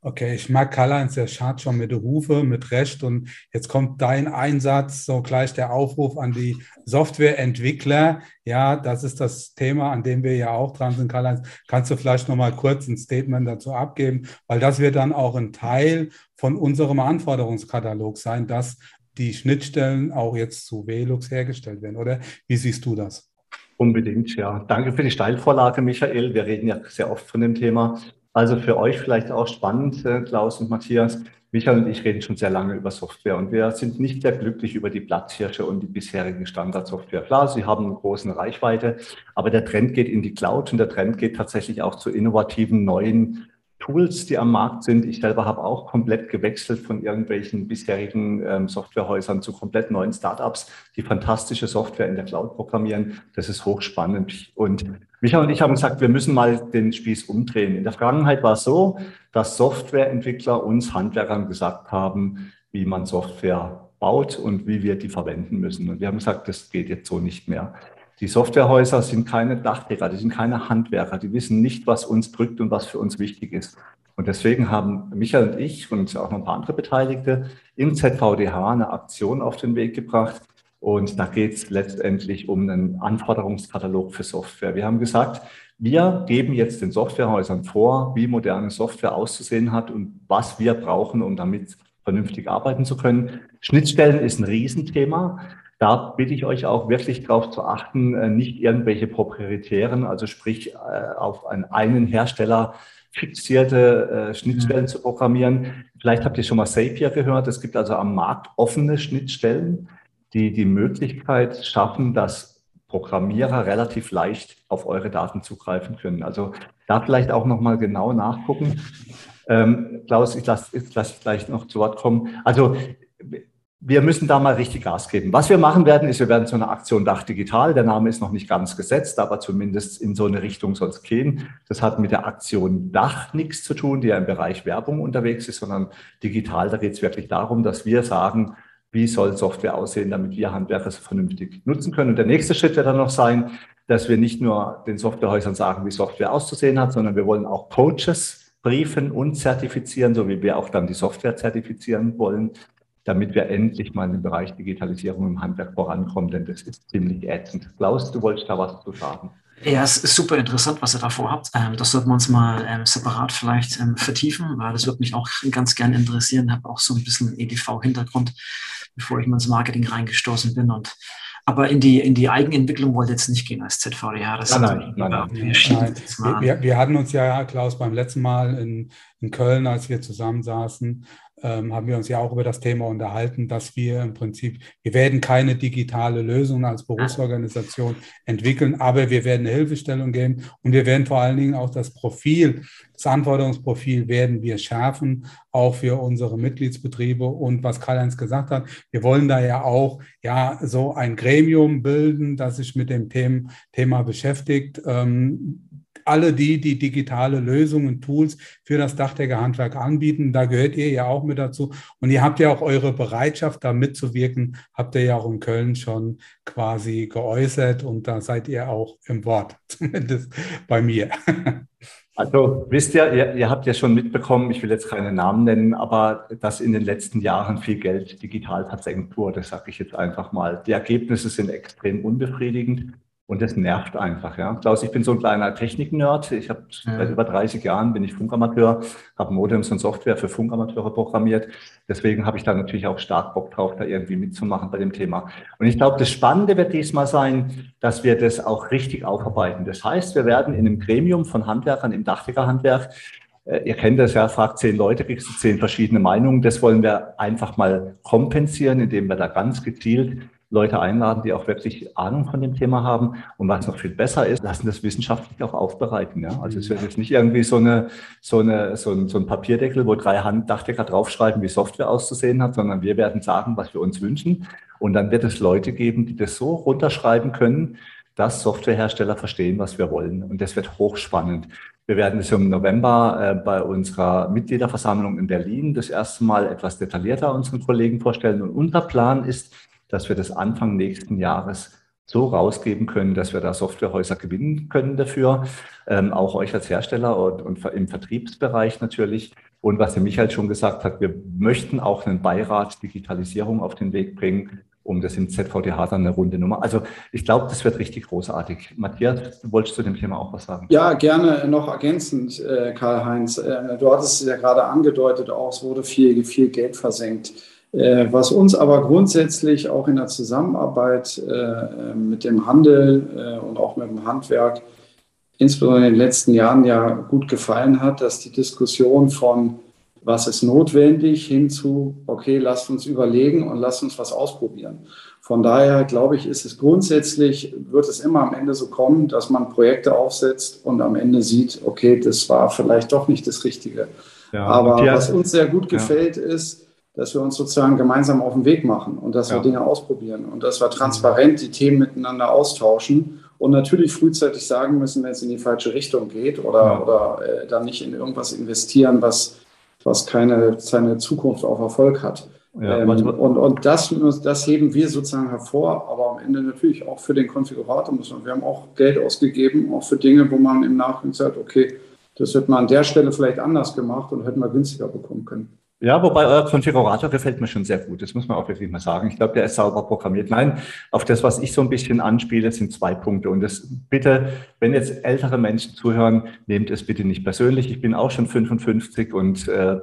Okay, ich mag Karl-Heinz, der schaut schon mit Rufe, mit Recht. Und jetzt kommt dein Einsatz, so gleich der Aufruf an die Softwareentwickler. Ja, das ist das Thema, an dem wir ja auch dran sind. Karl-Heinz, kannst du vielleicht noch mal kurz ein Statement dazu abgeben? Weil das wird dann auch ein Teil von unserem Anforderungskatalog sein, dass die Schnittstellen auch jetzt zu Velux hergestellt werden. Oder wie siehst du das? Unbedingt, ja. Danke für die Steilvorlage, Michael. Wir reden ja sehr oft von dem Thema. Also für euch vielleicht auch spannend, äh, Klaus und Matthias. Michael und ich reden schon sehr lange über Software und wir sind nicht sehr glücklich über die Platzhirsche und die bisherigen Standardsoftware. Klar, sie haben eine große Reichweite, aber der Trend geht in die Cloud und der Trend geht tatsächlich auch zu innovativen neuen Tools, die am Markt sind. Ich selber habe auch komplett gewechselt von irgendwelchen bisherigen ähm, Softwarehäusern zu komplett neuen Startups, die fantastische Software in der Cloud programmieren. Das ist hochspannend. Und Micha und ich haben gesagt, wir müssen mal den Spieß umdrehen. In der Vergangenheit war es so, dass Softwareentwickler uns Handwerkern gesagt haben, wie man Software baut und wie wir die verwenden müssen. Und wir haben gesagt, das geht jetzt so nicht mehr. Die Softwarehäuser sind keine Dachdecker, die sind keine Handwerker, die wissen nicht, was uns drückt und was für uns wichtig ist. Und deswegen haben Michael und ich und auch noch ein paar andere Beteiligte im ZVDH eine Aktion auf den Weg gebracht. Und da geht es letztendlich um einen Anforderungskatalog für Software. Wir haben gesagt, wir geben jetzt den Softwarehäusern vor, wie moderne Software auszusehen hat und was wir brauchen, um damit vernünftig arbeiten zu können. Schnittstellen ist ein Riesenthema. Da bitte ich euch auch wirklich darauf zu achten, äh, nicht irgendwelche proprietären, also sprich äh, auf einen, einen Hersteller fixierte äh, Schnittstellen mhm. zu programmieren. Vielleicht habt ihr schon mal Zapier gehört. Es gibt also am Markt offene Schnittstellen, die die Möglichkeit schaffen, dass Programmierer relativ leicht auf eure Daten zugreifen können. Also da vielleicht auch nochmal genau nachgucken. Ähm, Klaus, ich lasse lass gleich noch zu Wort kommen. Also wir müssen da mal richtig Gas geben. Was wir machen werden, ist, wir werden zu einer Aktion Dach Digital. Der Name ist noch nicht ganz gesetzt, aber zumindest in so eine Richtung soll es gehen. Das hat mit der Aktion Dach nichts zu tun, die ja im Bereich Werbung unterwegs ist, sondern digital. Da geht es wirklich darum, dass wir sagen, wie soll Software aussehen, damit wir Handwerker so vernünftig nutzen können. Und der nächste Schritt wird dann noch sein, dass wir nicht nur den Softwarehäusern sagen, wie Software auszusehen hat, sondern wir wollen auch Coaches briefen und zertifizieren, so wie wir auch dann die Software zertifizieren wollen, damit wir endlich mal im Bereich Digitalisierung im Handwerk vorankommen, denn das ist ziemlich ätzend. Klaus, du wolltest da was zu sagen. Ja, es ist super interessant, was ihr davor habt. Ähm, das sollten wir uns mal ähm, separat vielleicht ähm, vertiefen, weil das würde mich auch ganz gern interessieren. Ich habe auch so ein bisschen EDV-Hintergrund, bevor ich mal ins Marketing reingestoßen bin. Und aber in die, in die Eigenentwicklung wollte jetzt nicht gehen als ZVDH. Das nein, nein, nein, nein. Wir, wir, hatten uns ja, Klaus, beim letzten Mal in, in Köln, als wir zusammensaßen, ähm, haben wir uns ja auch über das Thema unterhalten, dass wir im Prinzip, wir werden keine digitale Lösung als Berufsorganisation entwickeln, aber wir werden eine Hilfestellung geben und wir werden vor allen Dingen auch das Profil, das Anforderungsprofil werden wir schärfen, auch für unsere Mitgliedsbetriebe. Und was Karl-Heinz gesagt hat, wir wollen da ja auch ja so ein Gremium bilden, das sich mit dem Thema beschäftigt. Ähm, alle die, die digitale Lösungen, Tools für das Dachdeckerhandwerk anbieten. Da gehört ihr ja auch mit dazu. Und ihr habt ja auch eure Bereitschaft, da mitzuwirken, habt ihr ja auch in Köln schon quasi geäußert und da seid ihr auch im Wort, zumindest bei mir. Also wisst ihr, ihr, ihr, habt ja schon mitbekommen, ich will jetzt keine Namen nennen, aber dass in den letzten Jahren viel Geld digital versenkt wurde, sage ich jetzt einfach mal. Die Ergebnisse sind extrem unbefriedigend. Und das nervt einfach, ja. Klaus, ich bin so ein kleiner Technik-Nerd. Ich habe ja. seit über 30 Jahren bin ich Funkamateur, habe Modems und Software für Funkamateure programmiert. Deswegen habe ich da natürlich auch stark Bock drauf, da irgendwie mitzumachen bei dem Thema. Und ich glaube, das Spannende wird diesmal sein, dass wir das auch richtig aufarbeiten. Das heißt, wir werden in einem Gremium von Handwerkern im Dachdeckerhandwerk äh, Ihr kennt das ja, fragt zehn Leute, kriegst du zehn verschiedene Meinungen. Das wollen wir einfach mal kompensieren, indem wir da ganz gezielt Leute einladen, die auch wirklich Ahnung von dem Thema haben. Und was noch viel besser ist, lassen das wissenschaftlich auch aufbereiten. Ja? Also es wird jetzt nicht irgendwie so, eine, so, eine, so, ein, so ein Papierdeckel, wo drei Handdachdecker draufschreiben, wie Software auszusehen hat, sondern wir werden sagen, was wir uns wünschen. Und dann wird es Leute geben, die das so runterschreiben können, dass Softwarehersteller verstehen, was wir wollen. Und das wird hochspannend. Wir werden es im November äh, bei unserer Mitgliederversammlung in Berlin das erste Mal etwas detaillierter unseren Kollegen vorstellen. Und unser Plan ist, dass wir das Anfang nächsten Jahres so rausgeben können, dass wir da Softwarehäuser gewinnen können dafür, ähm, auch euch als Hersteller und, und, im Vertriebsbereich natürlich. Und was der Michael schon gesagt hat, wir möchten auch einen Beirat Digitalisierung auf den Weg bringen, um das im ZVDH dann eine runde Nummer. Also ich glaube, das wird richtig großartig. Matthias, du wolltest zu dem Thema auch was sagen? Ja, gerne noch ergänzend, äh, Karl-Heinz. Äh, du hattest es ja gerade angedeutet, auch es wurde viel, viel Geld versenkt. Äh, was uns aber grundsätzlich auch in der Zusammenarbeit äh, mit dem Handel äh, und auch mit dem Handwerk, insbesondere in den letzten Jahren ja gut gefallen hat, dass die Diskussion von was ist notwendig hin zu, okay, lasst uns überlegen und lasst uns was ausprobieren. Von daher glaube ich, ist es grundsätzlich, wird es immer am Ende so kommen, dass man Projekte aufsetzt und am Ende sieht, okay, das war vielleicht doch nicht das Richtige. Ja, Aber was uns sehr gut gefällt, ja. ist, dass wir uns sozusagen gemeinsam auf den Weg machen und dass wir Dinge ausprobieren und dass wir transparent die Themen miteinander austauschen und natürlich frühzeitig sagen müssen, wenn es in die falsche Richtung geht oder, oder äh, dann nicht in irgendwas investieren, was, was keine, seine Zukunft auf Erfolg hat. Ja, ähm, und und das, das heben wir sozusagen hervor, aber am Ende natürlich auch für den Konfigurator müssen wir. haben auch Geld ausgegeben, auch für Dinge, wo man im Nachhinein sagt, okay, das hätte man an der Stelle vielleicht anders gemacht und hätten wir günstiger bekommen können. Ja, wobei euer Konfigurator gefällt mir schon sehr gut. Das muss man auch wirklich mal sagen. Ich glaube, der ist sauber programmiert. Nein, auf das, was ich so ein bisschen anspiele, sind zwei Punkte. Und das bitte, wenn jetzt ältere Menschen zuhören, nehmt es bitte nicht persönlich. Ich bin auch schon 55 und äh,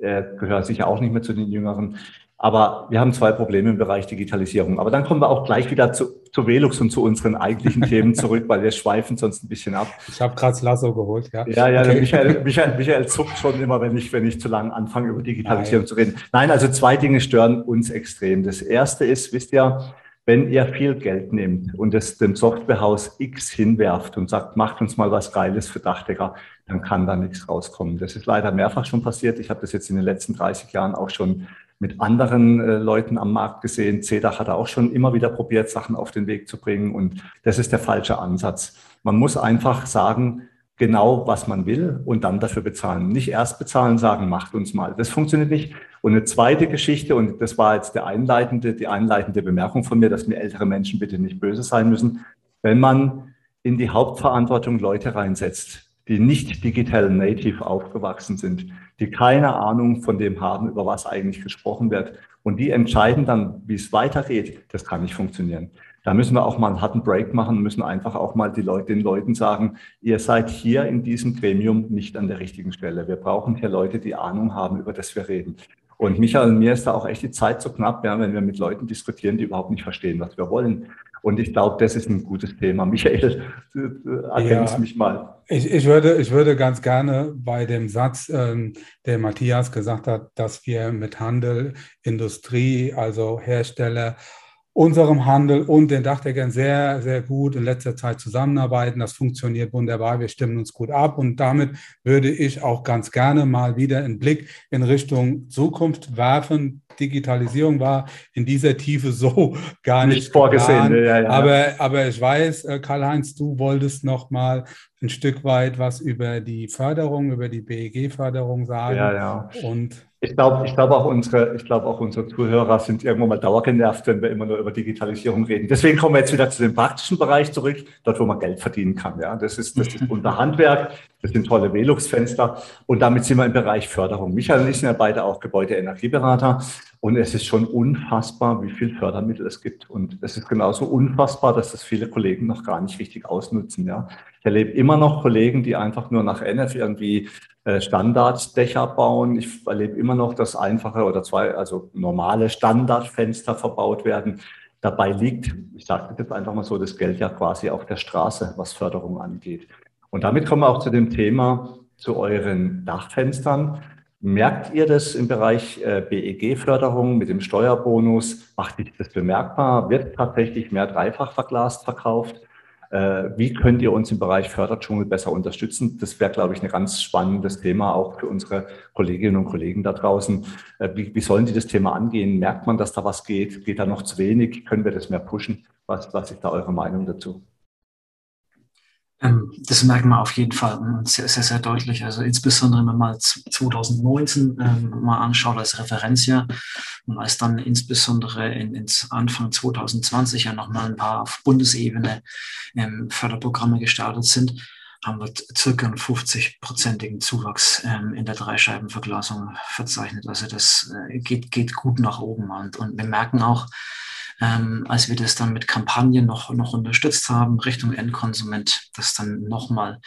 äh, gehöre sicher auch nicht mehr zu den Jüngeren. Aber wir haben zwei Probleme im Bereich Digitalisierung. Aber dann kommen wir auch gleich wieder zu, zu Velux und zu unseren eigentlichen Themen zurück, weil wir schweifen sonst ein bisschen ab. Ich habe gerade das Lasso geholt, ja. Ja, ja, okay. Michael, Michael, Michael zuckt schon immer, wenn ich, wenn ich zu lange anfange, über Digitalisierung Nein. zu reden. Nein, also zwei Dinge stören uns extrem. Das erste ist, wisst ihr, wenn ihr viel Geld nehmt und es dem Softwarehaus X hinwerft und sagt, macht uns mal was Geiles für Dachdecker, dann kann da nichts rauskommen. Das ist leider mehrfach schon passiert. Ich habe das jetzt in den letzten 30 Jahren auch schon mit anderen äh, Leuten am Markt gesehen. CEDAC hat auch schon immer wieder probiert, Sachen auf den Weg zu bringen. Und das ist der falsche Ansatz. Man muss einfach sagen, genau, was man will und dann dafür bezahlen. Nicht erst bezahlen, sagen, macht uns mal. Das funktioniert nicht. Und eine zweite Geschichte, und das war jetzt der einleitende, die einleitende Bemerkung von mir, dass mir ältere Menschen bitte nicht böse sein müssen. Wenn man in die Hauptverantwortung Leute reinsetzt, die nicht digital native aufgewachsen sind, die keine Ahnung von dem haben, über was eigentlich gesprochen wird. Und die entscheiden dann, wie es weitergeht. Das kann nicht funktionieren. Da müssen wir auch mal einen harten Break machen, müssen einfach auch mal die Leute, den Leuten sagen, ihr seid hier in diesem Gremium nicht an der richtigen Stelle. Wir brauchen hier Leute, die Ahnung haben, über das wir reden. Und Michael, mir ist da auch echt die Zeit zu knapp, ja, wenn wir mit Leuten diskutieren, die überhaupt nicht verstehen, was wir wollen. Und ich glaube, das ist ein gutes Thema. Michael, ergänz ja, mich mal. Ich, ich, würde, ich würde ganz gerne bei dem Satz, ähm, der Matthias gesagt hat, dass wir mit Handel, Industrie, also Hersteller unserem Handel und den Dachdeckern sehr, sehr gut in letzter Zeit zusammenarbeiten. Das funktioniert wunderbar. Wir stimmen uns gut ab. Und damit würde ich auch ganz gerne mal wieder einen Blick in Richtung Zukunft werfen. Digitalisierung war in dieser Tiefe so gar nicht, nicht vorgesehen. Ja, ja. Aber, aber ich weiß, äh, Karl-Heinz, du wolltest noch mal ein Stück weit was über die Förderung, über die BEG-Förderung sagen. Ja, ja. Und ich glaube, ich glaube auch unsere, ich glaube auch unsere Zuhörer sind irgendwann mal dauergenervt, wenn wir immer nur über Digitalisierung reden. Deswegen kommen wir jetzt wieder zu dem praktischen Bereich zurück, dort, wo man Geld verdienen kann. Ja, das ist, das ist unser Handwerk. Das sind tolle Velux-Fenster. Und damit sind wir im Bereich Förderung. Michael und ich sind ja beide auch Gebäudeenergieberater. Und es ist schon unfassbar, wie viel Fördermittel es gibt. Und es ist genauso unfassbar, dass das viele Kollegen noch gar nicht richtig ausnutzen. Ja. Ich erlebe immer noch Kollegen, die einfach nur nach NF irgendwie äh, Standarddächer bauen. Ich erlebe immer noch, dass einfache oder zwei, also normale Standardfenster verbaut werden. Dabei liegt, ich sage jetzt einfach mal so, das Geld ja quasi auf der Straße, was Förderung angeht. Und damit kommen wir auch zu dem Thema, zu euren Dachfenstern. Merkt ihr das im Bereich äh, BEG-Förderung mit dem Steuerbonus? Macht sich das bemerkbar? Wird tatsächlich mehr dreifach verglast verkauft? Äh, wie könnt ihr uns im Bereich Förderdschungel besser unterstützen? Das wäre, glaube ich, ein ganz spannendes Thema auch für unsere Kolleginnen und Kollegen da draußen. Äh, wie, wie sollen die das Thema angehen? Merkt man, dass da was geht? Geht da noch zu wenig? Können wir das mehr pushen? Was, was ist da eure Meinung dazu? Ähm, das merkt man auf jeden Fall sehr, sehr, sehr deutlich. Also insbesondere, wenn man mal 2019 ähm, mal anschaut als Referenzjahr und als dann insbesondere in, ins Anfang 2020 ja nochmal ein paar auf Bundesebene ähm, Förderprogramme gestartet sind, haben wir circa einen 50-prozentigen Zuwachs in der Dreischeibenverglasung verzeichnet. Also das äh, geht, geht gut nach oben. Und, und wir merken auch, ähm, als wir das dann mit Kampagnen noch, noch unterstützt haben, Richtung Endkonsument, dass dann nochmal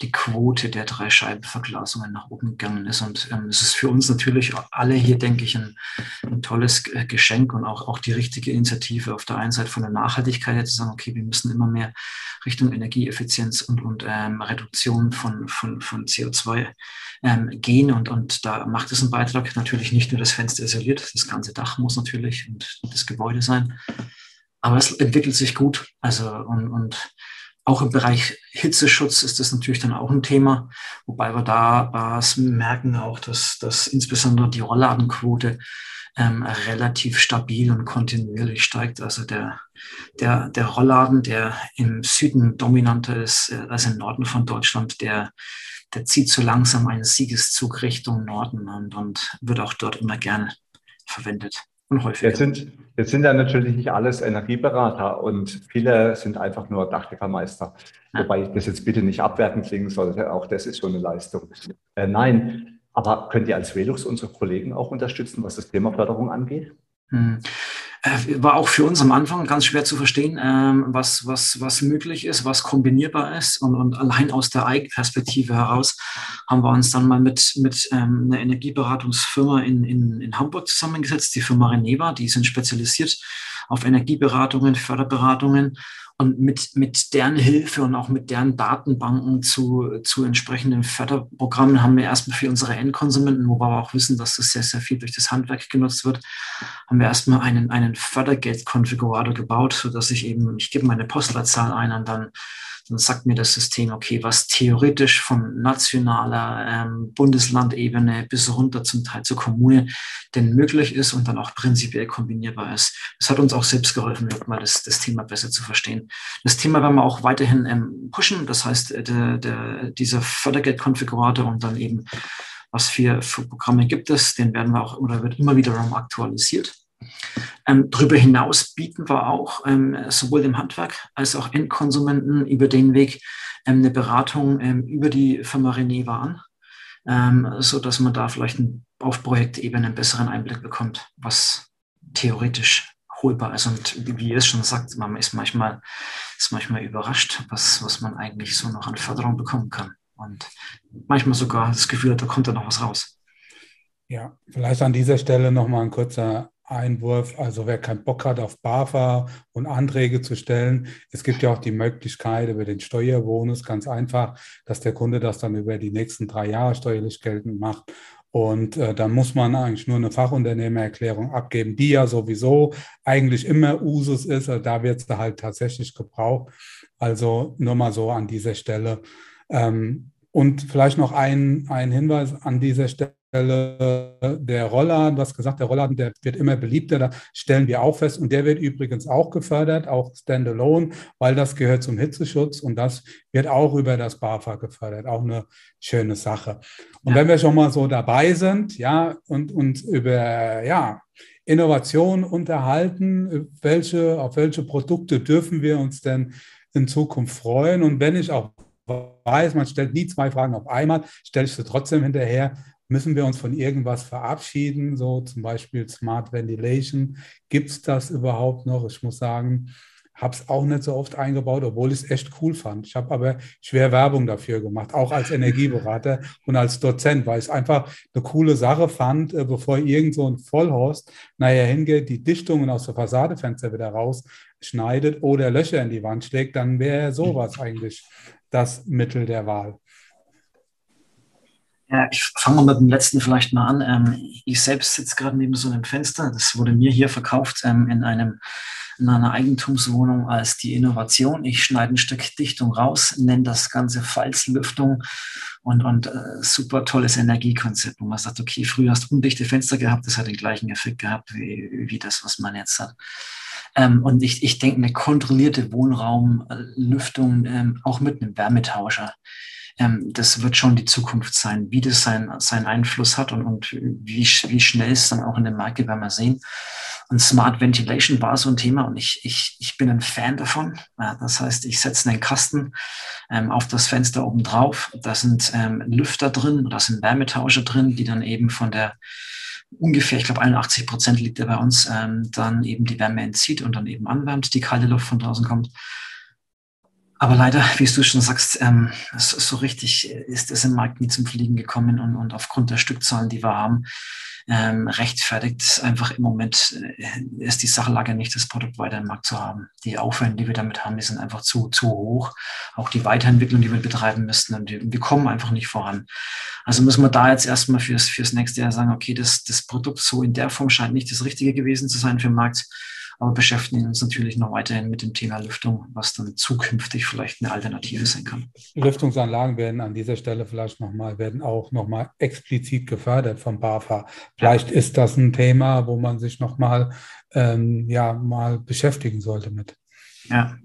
die Quote der Dreischeibenverglasungen nach oben gegangen ist. Und ähm, es ist für uns natürlich alle hier, denke ich, ein, ein tolles äh, Geschenk und auch, auch die richtige Initiative auf der einen Seite von der Nachhaltigkeit zu sagen, okay, wir müssen immer mehr Richtung Energieeffizienz und, und ähm, Reduktion von, von, von CO2 ähm, gehen. Und, und da macht es einen Beitrag natürlich nicht nur das Fenster isoliert, das ganze Dach muss natürlich und das Gebäude sein. aber es entwickelt sich gut. Also und, und auch im Bereich Hitzeschutz ist das natürlich dann auch ein Thema, wobei wir da äh, merken auch, dass, dass insbesondere die Rollladenquote ähm, relativ stabil und kontinuierlich steigt. Also der, der, der Rollladen, der im Süden dominanter ist äh, als im Norden von Deutschland, der, der zieht so langsam einen Siegeszug Richtung Norden und, und wird auch dort immer gerne verwendet und häufiger. Jetzt sind, jetzt sind ja natürlich nicht alles Energieberater und viele sind einfach nur Dachdeckermeister. Ja. Wobei ich das jetzt bitte nicht abwerten klingen sollte, auch das ist schon eine Leistung. Äh, nein, aber könnt ihr als Velux unsere Kollegen auch unterstützen, was das Thema Förderung angeht? Hm. Äh, war auch für uns am Anfang ganz schwer zu verstehen, ähm, was, was, was möglich ist, was kombinierbar ist. Und, und allein aus der Eigenperspektive heraus haben wir uns dann mal mit, mit ähm, einer Energieberatungsfirma in, in, in Hamburg zusammengesetzt, die Firma Reneva, die sind spezialisiert auf Energieberatungen, Förderberatungen und mit, mit deren Hilfe und auch mit deren Datenbanken zu, zu entsprechenden Förderprogrammen haben wir erstmal für unsere Endkonsumenten, wo wir auch wissen, dass das sehr, sehr viel durch das Handwerk genutzt wird, haben wir erstmal einen, einen Fördergeldkonfigurator gebaut, sodass ich eben, ich gebe meine Postleitzahl ein und dann dann sagt mir das System, okay, was theoretisch von nationaler ähm, Bundeslandebene bis runter zum Teil zur Kommune denn möglich ist und dann auch prinzipiell kombinierbar ist. Das hat uns auch selbst geholfen, mal das, das Thema besser zu verstehen. Das Thema werden wir auch weiterhin ähm, pushen. Das heißt, äh, der, der, dieser Fördergeldkonfigurator und dann eben, was für, für Programme gibt es, den werden wir auch oder wird immer wieder aktualisiert. Ähm, darüber hinaus bieten wir auch ähm, sowohl dem Handwerk als auch Endkonsumenten über den Weg ähm, eine Beratung ähm, über die Firma Reneva an, ähm, so dass man da vielleicht auf Projektebene einen besseren Einblick bekommt, was theoretisch holbar ist. Und wie, ihr es schon sagt, man ist manchmal, ist manchmal überrascht, was, was man eigentlich so noch an Förderung bekommen kann. Und manchmal sogar das Gefühl da kommt da noch was raus. Ja, vielleicht an dieser Stelle nochmal ein kurzer Einwurf. Also wer keinen Bock hat auf BAFA und Anträge zu stellen, es gibt ja auch die Möglichkeit über den Steuerbonus ganz einfach, dass der Kunde das dann über die nächsten drei Jahre steuerlich geltend macht. Und äh, dann muss man eigentlich nur eine Fachunternehmererklärung abgeben, die ja sowieso eigentlich immer Usus ist. Also da wird es halt tatsächlich gebraucht. Also nur mal so an dieser Stelle. Ähm, und vielleicht noch ein, ein Hinweis an dieser Stelle der Rollladen, du hast gesagt, der Rollladen, der wird immer beliebter, da stellen wir auch fest. Und der wird übrigens auch gefördert, auch standalone, weil das gehört zum Hitzeschutz und das wird auch über das BAFA gefördert. Auch eine schöne Sache. Und ja. wenn wir schon mal so dabei sind, ja, und uns über, ja, Innovation unterhalten, welche, auf welche Produkte dürfen wir uns denn in Zukunft freuen? Und wenn ich auch weiß, man stellt nie zwei Fragen auf einmal, stelle ich sie trotzdem hinterher Müssen wir uns von irgendwas verabschieden, so zum Beispiel Smart Ventilation? Gibt es das überhaupt noch? Ich muss sagen, habe es auch nicht so oft eingebaut, obwohl ich es echt cool fand. Ich habe aber schwer Werbung dafür gemacht, auch als Energieberater und als Dozent, weil ich es einfach eine coole Sache fand, äh, bevor irgend so ein Vollhorst nachher hingeht, die Dichtungen aus der Fassadefenster wieder rausschneidet oder Löcher in die Wand schlägt, dann wäre sowas eigentlich das Mittel der Wahl. Ja, ich fange mal mit dem letzten vielleicht mal an. Ähm, ich selbst sitze gerade neben so einem Fenster. Das wurde mir hier verkauft ähm, in einem in einer Eigentumswohnung als die Innovation. Ich schneide ein Stück Dichtung raus, nenne das Ganze Falzlüftung und, und äh, super tolles Energiekonzept, wo man sagt, okay, früher hast du undichte Fenster gehabt, das hat den gleichen Effekt gehabt wie, wie das, was man jetzt hat. Ähm, und ich, ich denke, eine kontrollierte Wohnraumlüftung, ähm, auch mit einem Wärmetauscher, ähm, das wird schon die Zukunft sein, wie das sein, seinen Einfluss hat und, und wie, wie schnell es dann auch in den Markt geht, werden wir sehen. Und Smart Ventilation war so ein Thema und ich, ich, ich bin ein Fan davon. Ja, das heißt, ich setze einen Kasten ähm, auf das Fenster oben drauf. Da sind ähm, Lüfter drin, da sind Wärmetauscher drin, die dann eben von der ungefähr, ich glaube 81 Prozent liegt er bei uns, ähm, dann eben die Wärme entzieht und dann eben anwärmt, die kalte Luft von draußen kommt. Aber leider, wie du schon sagst, ähm, so, so, richtig ist es im Markt nie zum Fliegen gekommen und, und aufgrund der Stückzahlen, die wir haben, ähm, rechtfertigt einfach im Moment äh, ist die Sachlage nicht, das Produkt weiter im Markt zu haben. Die Aufwände, die wir damit haben, die sind einfach zu, zu hoch. Auch die Weiterentwicklung, die wir betreiben müssten und die, wir kommen einfach nicht voran. Also müssen wir da jetzt erstmal fürs, fürs nächste Jahr sagen, okay, das, das Produkt so in der Form scheint nicht das Richtige gewesen zu sein für den Markt aber beschäftigen uns natürlich noch weiterhin mit dem Thema Lüftung, was dann zukünftig vielleicht eine Alternative sein kann. Lüftungsanlagen werden an dieser Stelle vielleicht nochmal, werden auch nochmal explizit gefördert vom BAFA. Vielleicht ist das ein Thema, wo man sich nochmal ähm, ja, mal beschäftigen sollte mit. Ja.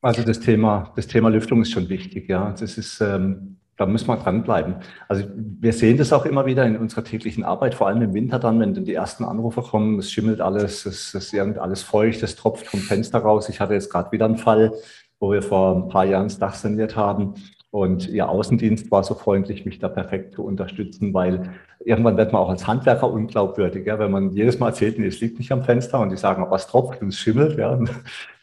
Also das Thema, das Thema Lüftung ist schon wichtig, ja. Das ist, ähm, da müssen wir dranbleiben. Also wir sehen das auch immer wieder in unserer täglichen Arbeit, vor allem im Winter dann, wenn dann die ersten Anrufe kommen, es schimmelt alles, es ist irgend alles feucht, es tropft vom Fenster raus. Ich hatte jetzt gerade wieder einen Fall, wo wir vor ein paar Jahren das Dach saniert haben. Und Ihr Außendienst war so freundlich, mich da perfekt zu unterstützen, weil irgendwann wird man auch als Handwerker unglaubwürdig, ja, wenn man jedes Mal erzählt, nee, es liegt nicht am Fenster und die sagen, aber es tropft und es schimmelt. Ja.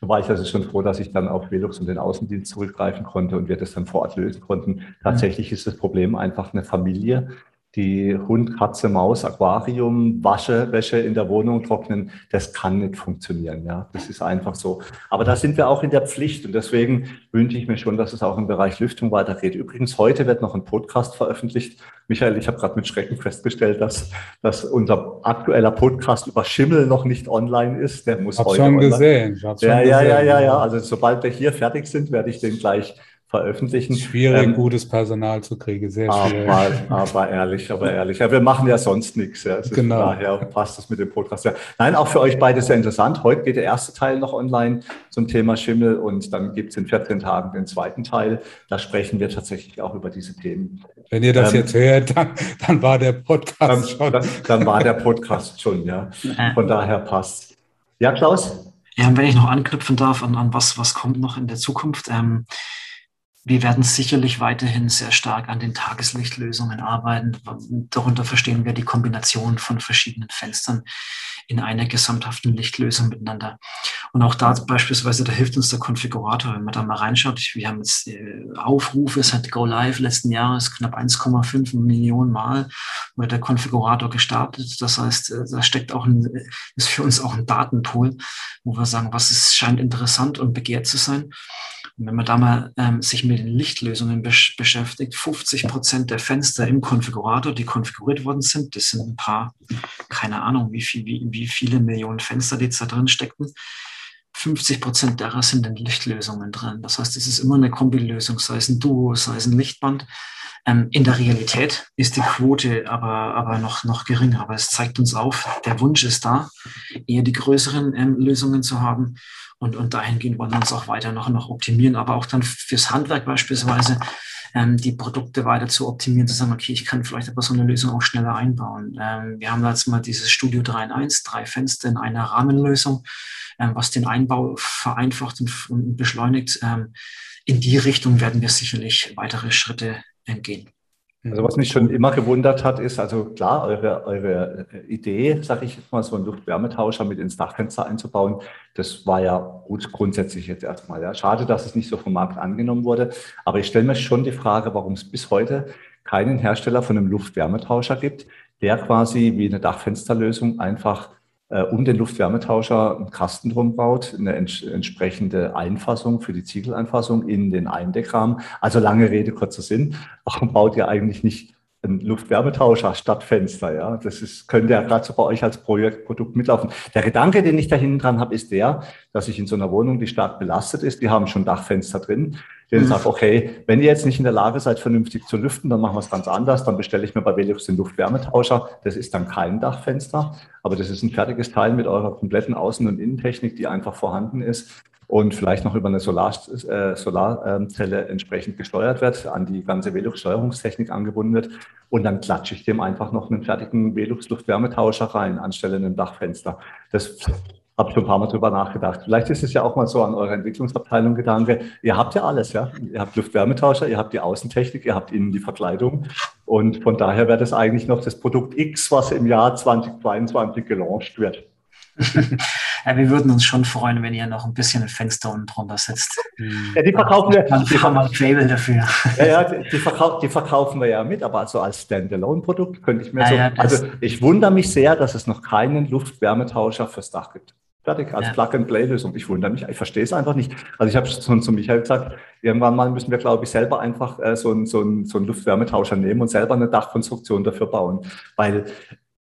Da war ich also schon froh, dass ich dann auf Velux und den Außendienst zurückgreifen konnte und wir das dann vor Ort lösen konnten. Tatsächlich ist das Problem einfach eine Familie, die Hund, Katze, Maus, Aquarium, Wasche, Wäsche in der Wohnung trocknen, das kann nicht funktionieren. Ja, das ist einfach so. Aber da sind wir auch in der Pflicht und deswegen wünsche ich mir schon, dass es auch im Bereich Lüftung weitergeht. Übrigens, heute wird noch ein Podcast veröffentlicht. Michael, ich habe gerade mit Schrecken festgestellt, dass, dass unser aktueller Podcast über Schimmel noch nicht online ist. Der muss hab heute schon online. gesehen. Ich hab's Ja, schon ja, gesehen. ja, ja, ja. Also sobald wir hier fertig sind, werde ich den gleich veröffentlichen. Schwierig, Ähm, gutes Personal zu kriegen, sehr schwierig. aber, aber ehrlich, aber ehrlich. Ja, wir machen ja sonst nichts. Ja. Es ist Genau. Von daher passt das mit dem Podcast. Ja. Nein, auch für euch beide sehr interessant. Heute geht der erste Teil noch online zum Thema Schimmel und dann gibt es in 14 Tagen den zweiten Teil. Da sprechen wir tatsächlich auch über diese Themen. Wenn ihr das Ähm, jetzt hört, dann, dann war der Dann, Podcast schon. dann, dann war der Podcast schon, ja. Von daher passt. Ja, Klaus? Ja, und wenn ich noch anknüpfen darf an, an was, was kommt noch in der Zukunft. Ähm, wir werden sicherlich weiterhin sehr stark an den Tageslichtlösungen arbeiten. Darunter verstehen wir die Kombination von verschiedenen Fenstern in einer gesamthaften Lichtlösung miteinander. Und auch da beispielsweise, da hilft uns der Konfigurator, wenn man da mal reinschaut. Wir haben jetzt äh, Aufrufe seit Go Live letzten Jahres knapp 1,5 Millionen Mal wurde der Konfigurator gestartet. Das heißt, äh, da steckt auch ein, ist für uns auch ein Datenpool, wo wir sagen, was ist, scheint interessant und begehrt zu sein. Und wenn man da mal ähm, sich mit den Lichtlösungen besch beschäftigt, 50 Prozent der Fenster im Konfigurator, die konfiguriert worden sind, das sind ein paar, keine Ahnung, wie, viel, wie, wie viele Millionen Fenster, die jetzt da drin steckten. 50 Prozent derer sind in Lichtlösungen drin. Das heißt, es ist immer eine Kombilösung, sei es ein Duo, sei es ein Lichtband. Ähm, in der Realität ist die Quote aber, aber noch, noch geringer. Aber es zeigt uns auf, der Wunsch ist da, eher die größeren ähm, Lösungen zu haben. Und, und dahingehend wollen wir uns auch weiter noch, noch optimieren, aber auch dann fürs Handwerk beispielsweise ähm, die Produkte weiter zu optimieren, zu sagen, okay, ich kann vielleicht aber so eine Lösung auch schneller einbauen. Ähm, wir haben da jetzt mal dieses Studio 3 in 1, drei Fenster in einer Rahmenlösung, ähm, was den Einbau vereinfacht und, und beschleunigt. Ähm, in die Richtung werden wir sicherlich weitere Schritte entgehen. Also was mich schon immer gewundert hat, ist, also klar, eure, eure Idee, sage ich jetzt mal, so einen Luftwärmetauscher mit ins Dachfenster einzubauen, das war ja gut grundsätzlich jetzt erstmal. Ja. Schade, dass es nicht so vom Markt angenommen wurde. Aber ich stelle mir schon die Frage, warum es bis heute keinen Hersteller von einem Luftwärmetauscher gibt, der quasi wie eine Dachfensterlösung einfach äh, um den Luftwärmetauscher einen Kasten drum baut, eine ents entsprechende Einfassung für die Ziegeleinfassung in den Eindeckrahmen. Also lange Rede, kurzer Sinn. Warum baut ihr eigentlich nicht einen Luftwärmetauscher statt Fenster? Ja, das ist, könnte ja gerade so bei euch als Projektprodukt mitlaufen. Der Gedanke, den ich da hinten dran habe, ist der, dass ich in so einer Wohnung, die stark belastet ist, die haben schon Dachfenster drin, den mhm. sagt, okay, wenn ihr jetzt nicht in der Lage seid, vernünftig zu lüften, dann machen wir es ganz anders. Dann bestelle ich mir bei Velux den Luftwärmetauscher. Das ist dann kein Dachfenster, aber das ist ein fertiges Teil mit eurer kompletten Außen- und Innentechnik, die einfach vorhanden ist und vielleicht noch über eine Solarzelle äh, Solar, äh, entsprechend gesteuert wird, an die ganze Velux-Steuerungstechnik angebunden wird. Und dann klatsche ich dem einfach noch einen fertigen Velux-Luftwärmetauscher rein, anstelle einem Dachfenster. Das habe ich schon ein paar Mal drüber nachgedacht. Vielleicht ist es ja auch mal so an eurer Entwicklungsabteilung Gedanke. Ihr habt ja alles, ja. Ihr habt Luftwärmetauscher, ihr habt die Außentechnik, ihr habt innen die Verkleidung. Und von daher wäre das eigentlich noch das Produkt X, was im Jahr 2022 gelauncht wird. ja, wir würden uns schon freuen, wenn ihr noch ein bisschen ein Fenster unten drunter setzt. Ja, die verkaufen wir. Dann haben wir ein Fable dafür. ja, ja, die, die, verkau die verkaufen wir ja mit, aber also als Standalone-Produkt könnte ich mir Ja, so. ja, also ich wundere mich sehr, dass es noch keinen Luftwärmetauscher fürs Dach gibt. Fertig, als Ja. Plug-and-Play-Lösung. Ich wundere mich, ich verstehe es einfach nicht. Also ich habe schon zu Michael gesagt, irgendwann mal müssen wir, glaube ich, selber einfach äh, so, einen, so, einen, so einen Luftwärmetauscher nehmen und selber eine Dachkonstruktion dafür bauen. Weil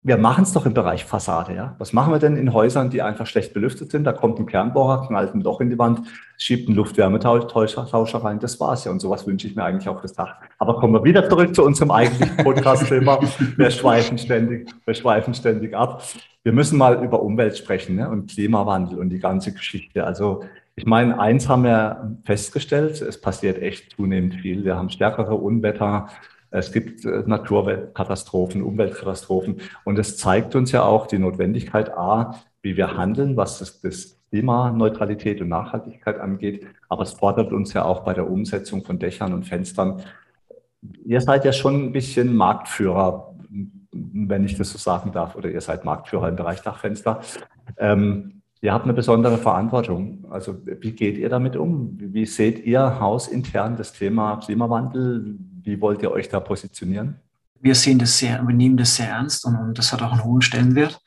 wir machen es doch im Bereich Fassade. Ja? Was machen wir denn in Häusern, die einfach schlecht belüftet sind? Da kommt ein Kernbohrer, knallt ein Loch in die Wand, schiebt einen Luftwärmetauscher rein. Das war's ja. Und sowas wünsche ich mir eigentlich auf das Dach. Aber kommen wir wieder zurück zu unserem eigentlichen Podcast-Thema. wir schweifen ständig, wir schweifen ständig ab. Wir müssen mal über Umwelt sprechen ne? und Klimawandel und die ganze Geschichte. Also ich meine, eins haben wir festgestellt, es passiert echt zunehmend viel. Wir haben stärkere Unwetter, es gibt äh, Naturkatastrophen, Umweltkatastrophen. Und es zeigt uns ja auch die Notwendigkeit, A, wie wir handeln, was das, das Klimaneutralität und Nachhaltigkeit angeht. Aber es fordert uns ja auch bei der Umsetzung von Dächern und Fenstern. Ihr seid ja schon ein bisschen Marktführer, wenn ich das so sagen darf, oder ihr seid Marktführer im Bereich Dachfenster. Ähm, ihr habt eine besondere Verantwortung. Also wie geht ihr damit um? Wie seht ihr hausintern das Thema Klimawandel? Wie wollt ihr euch da positionieren? Wir sehen das sehr, wir nehmen das sehr ernst und, und das hat auch einen hohen Stellenwert.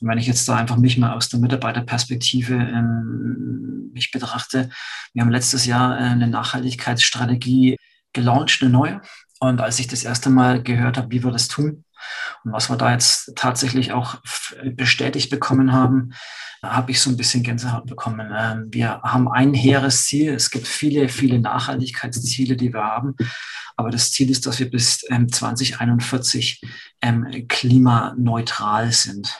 Und wenn ich jetzt da einfach mich mal aus der Mitarbeiterperspektive ähm, mich betrachte, wir haben letztes Jahr äh, eine Nachhaltigkeitsstrategie gelauncht, eine neue. Und als ich das erste Mal gehört habe, wie wir das tun und was wir da jetzt tatsächlich auch bestätigt bekommen haben, habe ich so ein bisschen Gänsehaut bekommen. Ähm, wir haben ein hehres Ziel. Es gibt viele, viele Nachhaltigkeitsziele, die wir haben. Aber das Ziel ist, dass wir bis 2041 ähm, ähm, klimaneutral sind.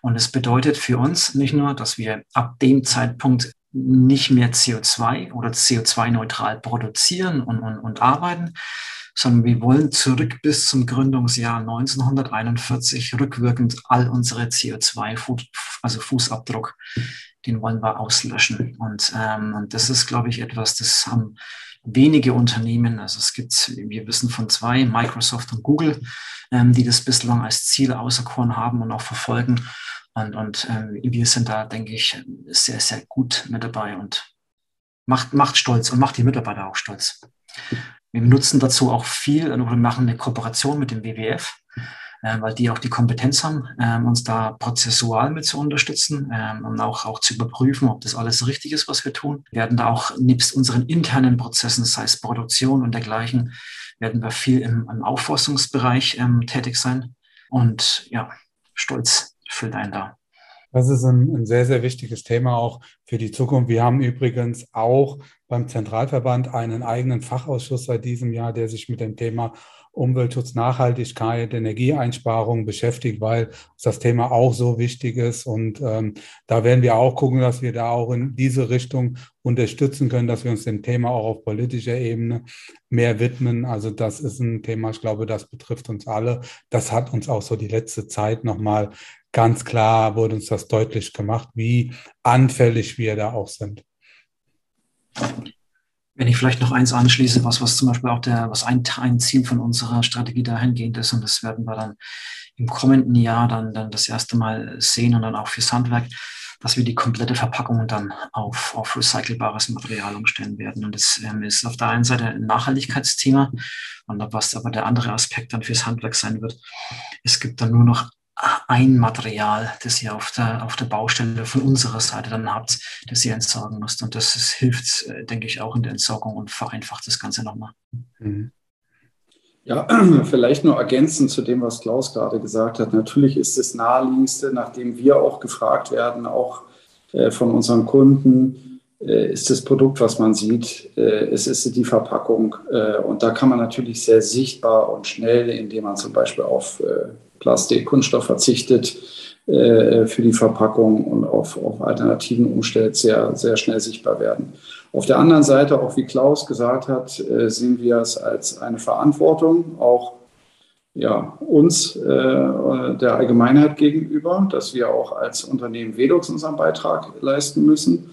Und es bedeutet für uns nicht nur, dass wir ab dem Zeitpunkt nicht mehr CO2 oder CO2-neutral produzieren und, und, und arbeiten, sondern wir wollen zurück bis zum Gründungsjahr 1941 rückwirkend all unsere CO2, also Fußabdruck, den wollen wir auslöschen. Und, ähm, und das ist, glaube ich, etwas, das haben wenige Unternehmen, also es gibt, wir wissen von zwei, Microsoft und Google, ähm, die das bislang als Ziel auserkoren haben und auch verfolgen. Und, und ähm, wir sind da, denke ich, sehr, sehr gut mit dabei und macht, macht stolz und macht die Mitarbeiter auch stolz. Wir nutzen dazu auch viel, wir machen eine Kooperation mit dem WWF, äh, weil die auch die Kompetenz haben, äh, uns da prozessual mit zu unterstützen äh, und auch, auch zu überprüfen, ob das alles richtig ist, was wir tun. Wir werden da auch nebst unseren internen Prozessen, das heißt Produktion und dergleichen, werden wir viel im, im Aufforstungsbereich ähm, tätig sein. Und ja, stolz füllt einen da. Das ist ein, ein, sehr, sehr wichtiges Thema auch für die Zukunft. Wir haben übrigens auch beim Zentralverband einen eigenen Fachausschuss seit diesem Jahr, der sich mit dem Thema Umweltschutz, Nachhaltigkeit, Energieeinsparung beschäftigt, weil das Thema auch so wichtig ist. Und ähm, da werden wir auch gucken, dass wir da auch in diese Richtung unterstützen können, dass wir uns dem Thema auch auf politischer Ebene mehr widmen. Also das ist ein Thema, ich glaube, das betrifft uns alle. Das hat uns auch so die letzte Zeit nochmal ganz klar wurde uns das deutlich gemacht, wie anfällig wir da auch sind. Wenn ich vielleicht noch eins anschließe, was, was zum Beispiel auch der, was ein, ein Ziel von unserer Strategie dahingehend ist, und das werden wir dann im kommenden Jahr dann, dann das erste Mal sehen und dann auch fürs Handwerk, dass wir die komplette Verpackung dann auf, auf recycelbares Material umstellen werden. Und das ähm, ist auf der einen Seite ein Nachhaltigkeitsthema und was aber der andere Aspekt dann fürs Handwerk sein wird. Es gibt dann nur noch ein Material, das ihr auf der, auf der Baustelle von unserer Seite dann habt, das ihr entsorgen müsst. Und das, das hilft, äh, denke ich, auch in der Entsorgung und vereinfacht das Ganze nochmal. Mhm. Ja, vielleicht nur ergänzend zu dem, was Klaus gerade gesagt hat. Natürlich ist es naheliegendste, nachdem wir auch gefragt werden, auch äh, von unseren Kunden, ist das Produkt, was man sieht, es ist die Verpackung. Und da kann man natürlich sehr sichtbar und schnell, indem man zum Beispiel auf Plastik, Kunststoff verzichtet äh, für die Verpackung und auf, auf Alternativen umstellt, sehr, sehr schnell sichtbar werden. Auf der anderen Seite, auch wie Klaus gesagt hat, äh, sehen wir es als eine Verantwortung, auch ja, uns, äh, der Allgemeinheit gegenüber, dass wir auch als Unternehmen Velux unseren Beitrag leisten müssen.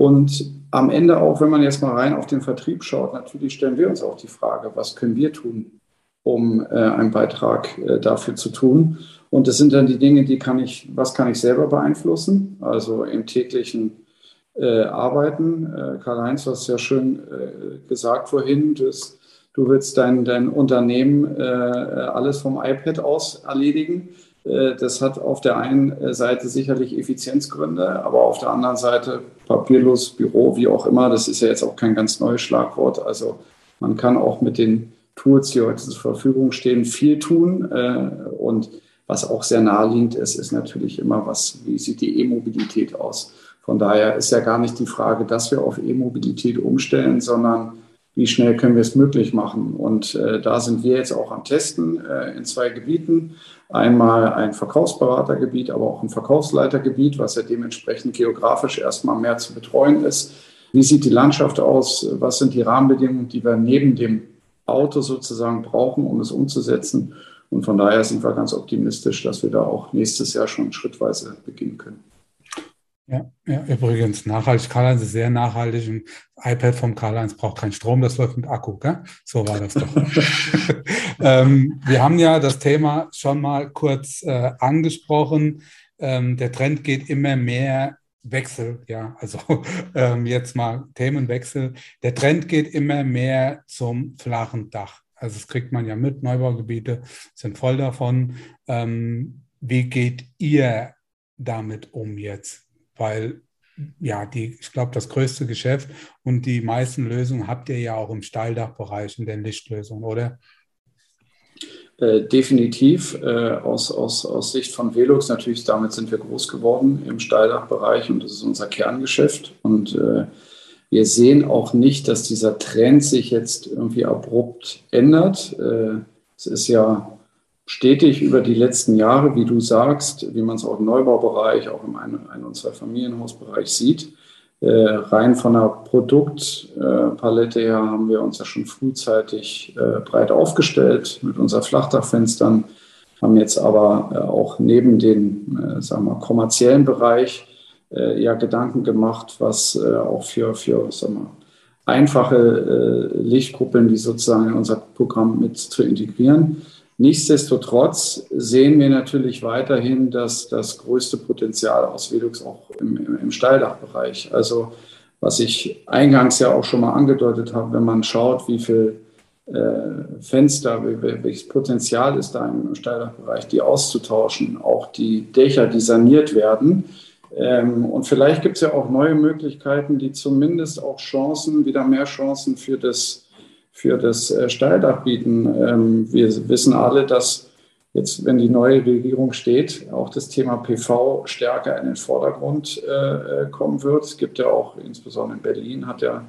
Und am Ende auch, wenn man jetzt mal rein auf den Vertrieb schaut, natürlich stellen wir uns auch die Frage, was können wir tun, um äh, einen Beitrag äh, dafür zu tun. Und das sind dann die Dinge, die kann ich, was kann ich selber beeinflussen? Also im täglichen äh, Arbeiten. Äh, Karl-Heinz, du hast ja schön äh, gesagt vorhin, dass du willst dein, dein Unternehmen äh, alles vom iPad aus erledigen. Das hat auf der einen Seite sicherlich Effizienzgründe, aber auf der anderen Seite papierlos Büro, wie auch immer, das ist ja jetzt auch kein ganz neues Schlagwort. Also man kann auch mit den Tools, die heute zur Verfügung stehen, viel tun. Äh, und Was auch sehr naheliegend ist, ist natürlich immer, was, wie sieht die E-Mobilität aus? Von daher ist ja gar nicht die Frage, dass wir auf E-Mobilität umstellen, sondern wie schnell können wir es möglich machen? Und äh, da sind wir jetzt auch am Testen äh, in zwei Gebieten. Einmal ein Verkaufsberatergebiet, aber auch ein Verkaufsleitergebiet, was ja dementsprechend geografisch erstmal mehr zu betreuen ist. Wie sieht die Landschaft aus? Was sind die Rahmenbedingungen, die wir neben dem Auto sozusagen brauchen, um es umzusetzen? Und von daher sind wir ganz optimistisch, dass wir da auch nächstes Jahr schon schrittweise beginnen können. Ja, ja, übrigens, nachhaltig, Karl-Heinz ist sehr nachhaltig. Ein iPad vom Karl-Heinz braucht keinen Strom, das läuft mit Akku, gell? So war das doch. ähm, wir haben ja das Thema schon mal kurz äh, angesprochen. Ähm, der Trend geht immer mehr Wechsel, ja, also ähm, jetzt mal Themenwechsel. Der Trend geht immer mehr zum flachen Dach. Also das kriegt man ja mit, Neubaugebiete sind voll davon. Ähm, wie geht ihr damit um jetzt? Weil ja, die, ich glaube, das größte Geschäft und die meisten Lösungen habt ihr ja auch im Steildachbereich in den Lichtlösungen, oder? Äh, definitiv äh, aus, aus, aus Sicht von Velux natürlich, damit sind wir groß geworden im Steildachbereich und das ist unser Kerngeschäft. Und äh, wir sehen auch nicht, dass dieser Trend sich jetzt irgendwie abrupt ändert. Äh, es ist ja stetig über die letzten Jahre, wie du sagst, wie man es auch im Neubaubereich, auch im Ein-, Ein und Zwei-Familienhausbereich sieht. Äh, rein von der Produktpalette her haben wir uns ja schon frühzeitig äh, breit aufgestellt mit unseren Flachdachfenstern, haben jetzt aber äh, auch neben dem äh, sagen wir, kommerziellen Bereich äh, ja Gedanken gemacht, was auch für, für sagen wir, einfache Lichtkuppeln, die sozusagen in unser Programm mit zu integrieren. Nichtsdestotrotz sehen wir natürlich weiterhin dass das größte Potenzial aus Velux auch im, im, im Steildachbereich. Also was ich eingangs ja auch schon mal angedeutet habe, wenn man schaut, wie viel äh, Fenster, welches Potenzial ist da im Steildachbereich, die auszutauschen, auch die Dächer, die saniert werden. Ähm, und vielleicht gibt es ja auch neue Möglichkeiten, die zumindest auch Chancen, wieder mehr Chancen für das für das äh, Steildach bieten. Ähm, wir wissen alle, dass jetzt, wenn die neue Regierung steht, auch das Thema PV stärker in den Vordergrund äh, kommen wird. Es gibt ja auch, insbesondere in Berlin, hat ja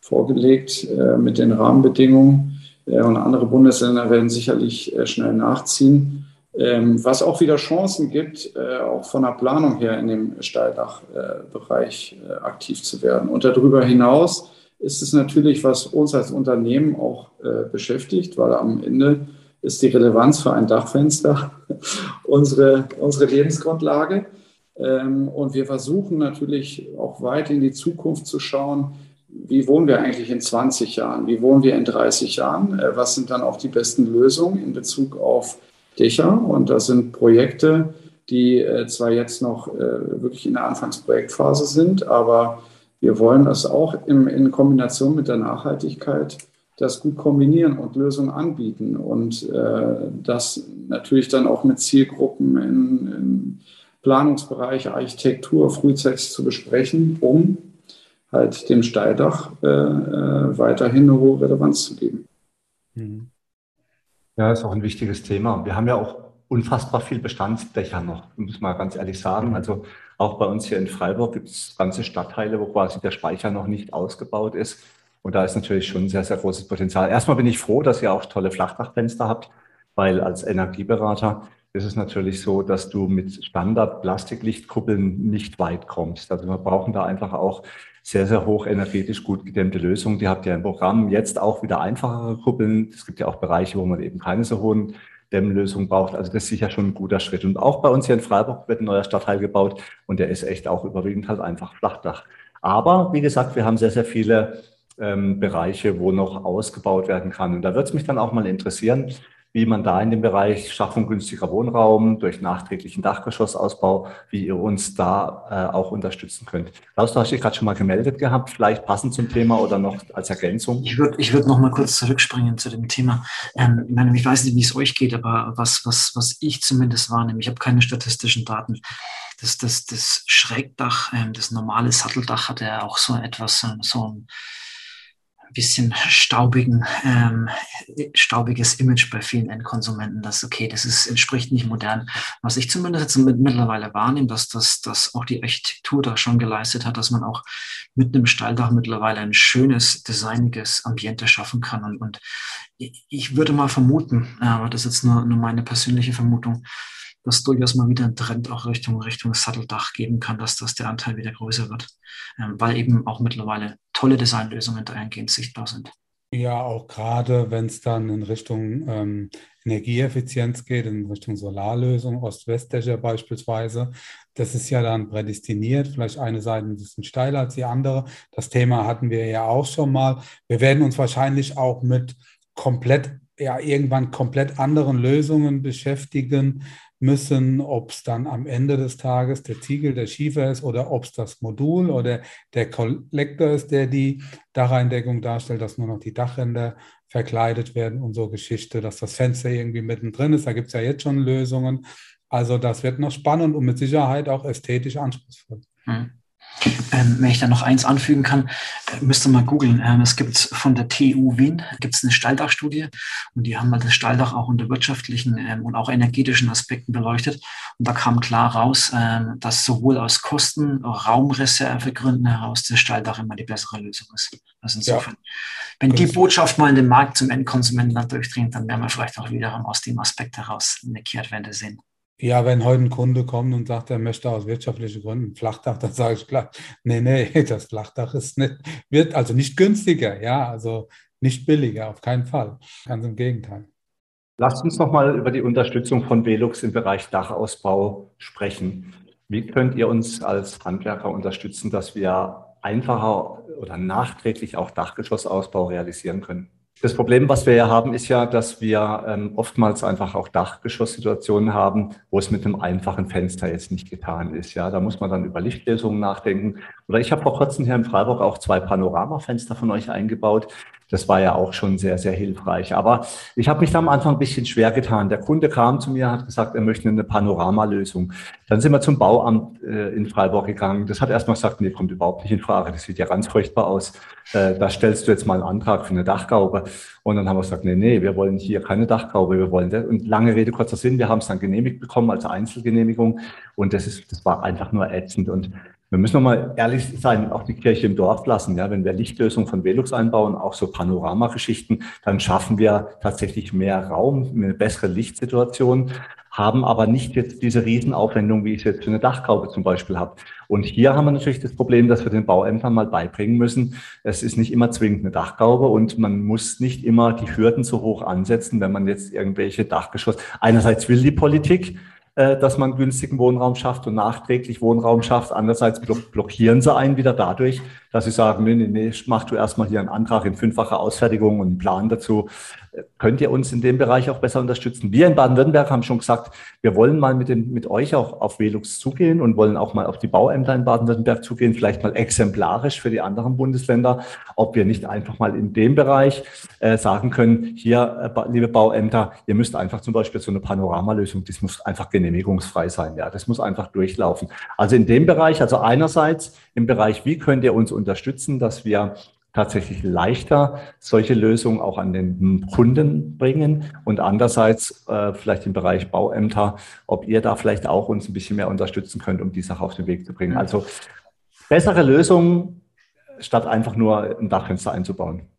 vorgelegt äh, mit den Rahmenbedingungen und andere Bundesländer werden sicherlich schnell nachziehen. Ähm, was auch wieder Chancen gibt, auch von der Planung her in dem Steildachbereich aktiv zu werden. Und darüber hinaus ist es natürlich, was uns als Unternehmen auch äh, beschäftigt, weil am Ende ist die Relevanz für ein Dachfenster unsere, unsere Lebensgrundlage. Ähm, und wir versuchen natürlich auch weit in die Zukunft zu schauen, wie wohnen wir eigentlich in 20 Jahren, wie wohnen wir in 30 Jahren, äh, was sind dann auch die besten Lösungen in Bezug auf Dächer. Und das sind Projekte, die äh, zwar jetzt noch äh, wirklich in der Anfangsprojektphase sind, aber wir wollen das auch im, in Kombination mit der Nachhaltigkeit das gut kombinieren und Lösungen anbieten und äh, das natürlich dann auch mit Zielgruppen in, im Planungsbereich, Architektur frühzeitig zu besprechen, um halt dem Steildach äh, äh, weiterhin eine hohe Relevanz zu geben. Mhm. Ja, ist auch ein wichtiges Thema. Wir haben ja auch unfassbar viel Bestandsdächer noch, muss man ganz ehrlich sagen. Also auch bei uns hier in Freiburg gibt es ganze Stadtteile, wo quasi der Speicher noch nicht ausgebaut ist. Und da ist natürlich schon sehr, sehr großes Potenzial. Erstmal bin ich froh, dass ihr auch tolle Flachdachfenster habt, weil als Energieberater ist es natürlich so, dass du mit Standard-Plastiklichtkuppeln nicht weit kommst. Also wir brauchen da einfach auch sehr, sehr hoch energetisch gut gedämmte Lösungen. Die habt ihr im Programm. Jetzt auch wieder einfachere Kuppeln. Es gibt ja auch Bereiche, wo man eben keine so hohen Dämmlösung braucht. Also das ist sicher schon ein guter Schritt. Und auch bei uns hier in Freiburg wird ein neuer Stadtteil gebaut und der ist echt auch überwiegend halt einfach Flachdach. Aber wie gesagt, wir haben sehr, sehr viele ähm, Bereiche, wo noch ausgebaut werden kann. Und da wird es mich dann auch mal interessieren, wie man da in dem Bereich Schaffung günstiger Wohnraum durch nachträglichen Dachgeschossausbau, wie ihr uns da äh, auch unterstützen könnt. Klaus, du hast dich gerade schon mal gemeldet gehabt, vielleicht passend zum Thema oder noch als Ergänzung? Ich würde ich würd noch mal kurz zurückspringen zu dem Thema. Ähm, ich, meine, ich weiß nicht, wie es euch geht, aber was, was, was ich zumindest wahrnehme, ich habe keine statistischen Daten. Das, das, das Schrägdach, ähm, das normale Satteldach hat ja auch so etwas, so ein bisschen staubigen, ähm, staubiges Image bei vielen Endkonsumenten, dass okay, das ist, entspricht nicht modern. Was ich zumindest jetzt mit, mittlerweile wahrnehme, dass, dass, dass auch die Architektur da schon geleistet hat, dass man auch mit einem Steildach mittlerweile ein schönes, designiges Ambiente schaffen kann. Und, und ich würde mal vermuten, aber das ist jetzt nur, nur meine persönliche Vermutung, dass durchaus mal wieder ein Trend auch Richtung, Richtung Satteldach geben kann, dass, dass der Anteil wieder größer wird, ähm, weil eben auch mittlerweile tolle Designlösungen dahingehend sichtbar sind. Ja, auch gerade wenn es dann in Richtung ähm, Energieeffizienz geht, in Richtung Solarlösung, Ost-West-Dächer beispielsweise. Das ist ja dann prädestiniert. Vielleicht eine Seite ein bisschen steiler als die andere. Das Thema hatten wir ja auch schon mal. Wir werden uns wahrscheinlich auch mit komplett, ja, irgendwann komplett anderen Lösungen beschäftigen, müssen, ob es dann am Ende des Tages der Ziegel, der Schiefer ist oder ob es das Modul oder der Kollektor ist, der die Dacheindeckung darstellt, dass nur noch die Dachränder verkleidet werden und so Geschichte, dass das Fenster irgendwie mittendrin ist. Da gibt es ja jetzt schon Lösungen. Also das wird noch spannend und mit Sicherheit auch ästhetisch anspruchsvoll. Hm. Ähm, wenn ich da noch eins anfügen kann, äh, müsst ihr mal googeln. Ähm, es gibt von der TU Wien gibt's eine Stalldachstudie und die haben mal das Stalldach auch unter wirtschaftlichen ähm, und auch energetischen Aspekten beleuchtet. Und da kam klar raus, ähm, dass sowohl aus Kosten, Raumreservegründen heraus das Stalldach immer die bessere Lösung ist. Also insofern, ja. wenn die Botschaft mal in den Markt zum Endkonsumenten dann durchdringt, dann werden wir vielleicht auch wiederum aus dem Aspekt heraus eine Kehrtwende sehen. Ja, wenn heute ein Kunde kommt und sagt, er möchte aus wirtschaftlichen Gründen ein Flachdach, dann sage ich klar, nee, nee, das Flachdach ist nicht, wird also nicht günstiger, ja, also nicht billiger, auf keinen Fall. Ganz im Gegenteil. Lasst uns nochmal über die Unterstützung von Velux im Bereich Dachausbau sprechen. Wie könnt ihr uns als Handwerker unterstützen, dass wir einfacher oder nachträglich auch Dachgeschossausbau realisieren können? Das Problem, was wir ja haben, ist ja, dass wir ähm, oftmals einfach auch Dachgeschosssituationen haben, wo es mit einem einfachen Fenster jetzt nicht getan ist. Ja, da muss man dann über Lichtlösungen nachdenken. Oder ich habe vor kurzem hier in Freiburg auch zwei Panoramafenster von euch eingebaut. Das war ja auch schon sehr, sehr hilfreich. Aber ich habe mich da am Anfang ein bisschen schwer getan. Der Kunde kam zu mir, hat gesagt, er möchte eine Panoramalösung. Dann sind wir zum Bauamt äh, in Freiburg gegangen. Das hat erstmal gesagt, nee, kommt überhaupt nicht in Frage. Das sieht ja ganz furchtbar aus. Äh, da stellst du jetzt mal einen Antrag für eine Dachgaube. Und dann haben wir gesagt, nee, nee, wir wollen hier keine Dachgaube, wir wollen das. Und lange Rede, kurzer Sinn, wir haben es dann genehmigt bekommen als Einzelgenehmigung. Und das ist, das war einfach nur ätzend. Und wir müssen nochmal ehrlich sein, auch die Kirche im Dorf lassen. Ja, wenn wir Lichtlösungen von Velux einbauen, auch so Panoramageschichten, dann schaffen wir tatsächlich mehr Raum, eine bessere Lichtsituation, haben aber nicht jetzt diese Riesenaufwendung, wie ich es jetzt für eine Dachgaube zum Beispiel habe. Und hier haben wir natürlich das Problem, dass wir den Bauämtern mal beibringen müssen. Es ist nicht immer zwingend eine Dachgaube und man muss nicht immer die Hürden so hoch ansetzen, wenn man jetzt irgendwelche Dachgeschoss. Einerseits will die Politik, äh, dass man günstigen Wohnraum schafft und nachträglich Wohnraum schafft. Andererseits blockieren sie einen wieder dadurch, dass sie sagen, nee, nee, nee, mach du erstmal hier einen Antrag in fünffacher Ausfertigung und einen Plan dazu. Könnt ihr uns in dem Bereich auch besser unterstützen? Wir in Baden-Württemberg haben schon gesagt, wir wollen mal mit, den, mit euch auch auf Velux zugehen und wollen auch mal auf die Bauämter in Baden-Württemberg zugehen, vielleicht mal exemplarisch für die anderen Bundesländer, ob wir nicht einfach mal in dem Bereich äh, sagen können, hier, äh, liebe Bauämter, ihr müsst einfach zum Beispiel so eine Panoramalösung, das muss einfach genehmigungsfrei sein. Ja, das muss einfach durchlaufen. Also in dem Bereich, also einerseits im Bereich, wie könnt ihr uns unterstützen, dass wir tatsächlich leichter solche Lösungen auch an den Kunden bringen und andererseits äh, vielleicht im Bereich Bauämter, ob ihr da vielleicht auch uns ein bisschen mehr unterstützen könnt, um die Sache auf den Weg zu bringen. Also bessere Lösungen, statt einfach nur ein Dachfenster einzubauen.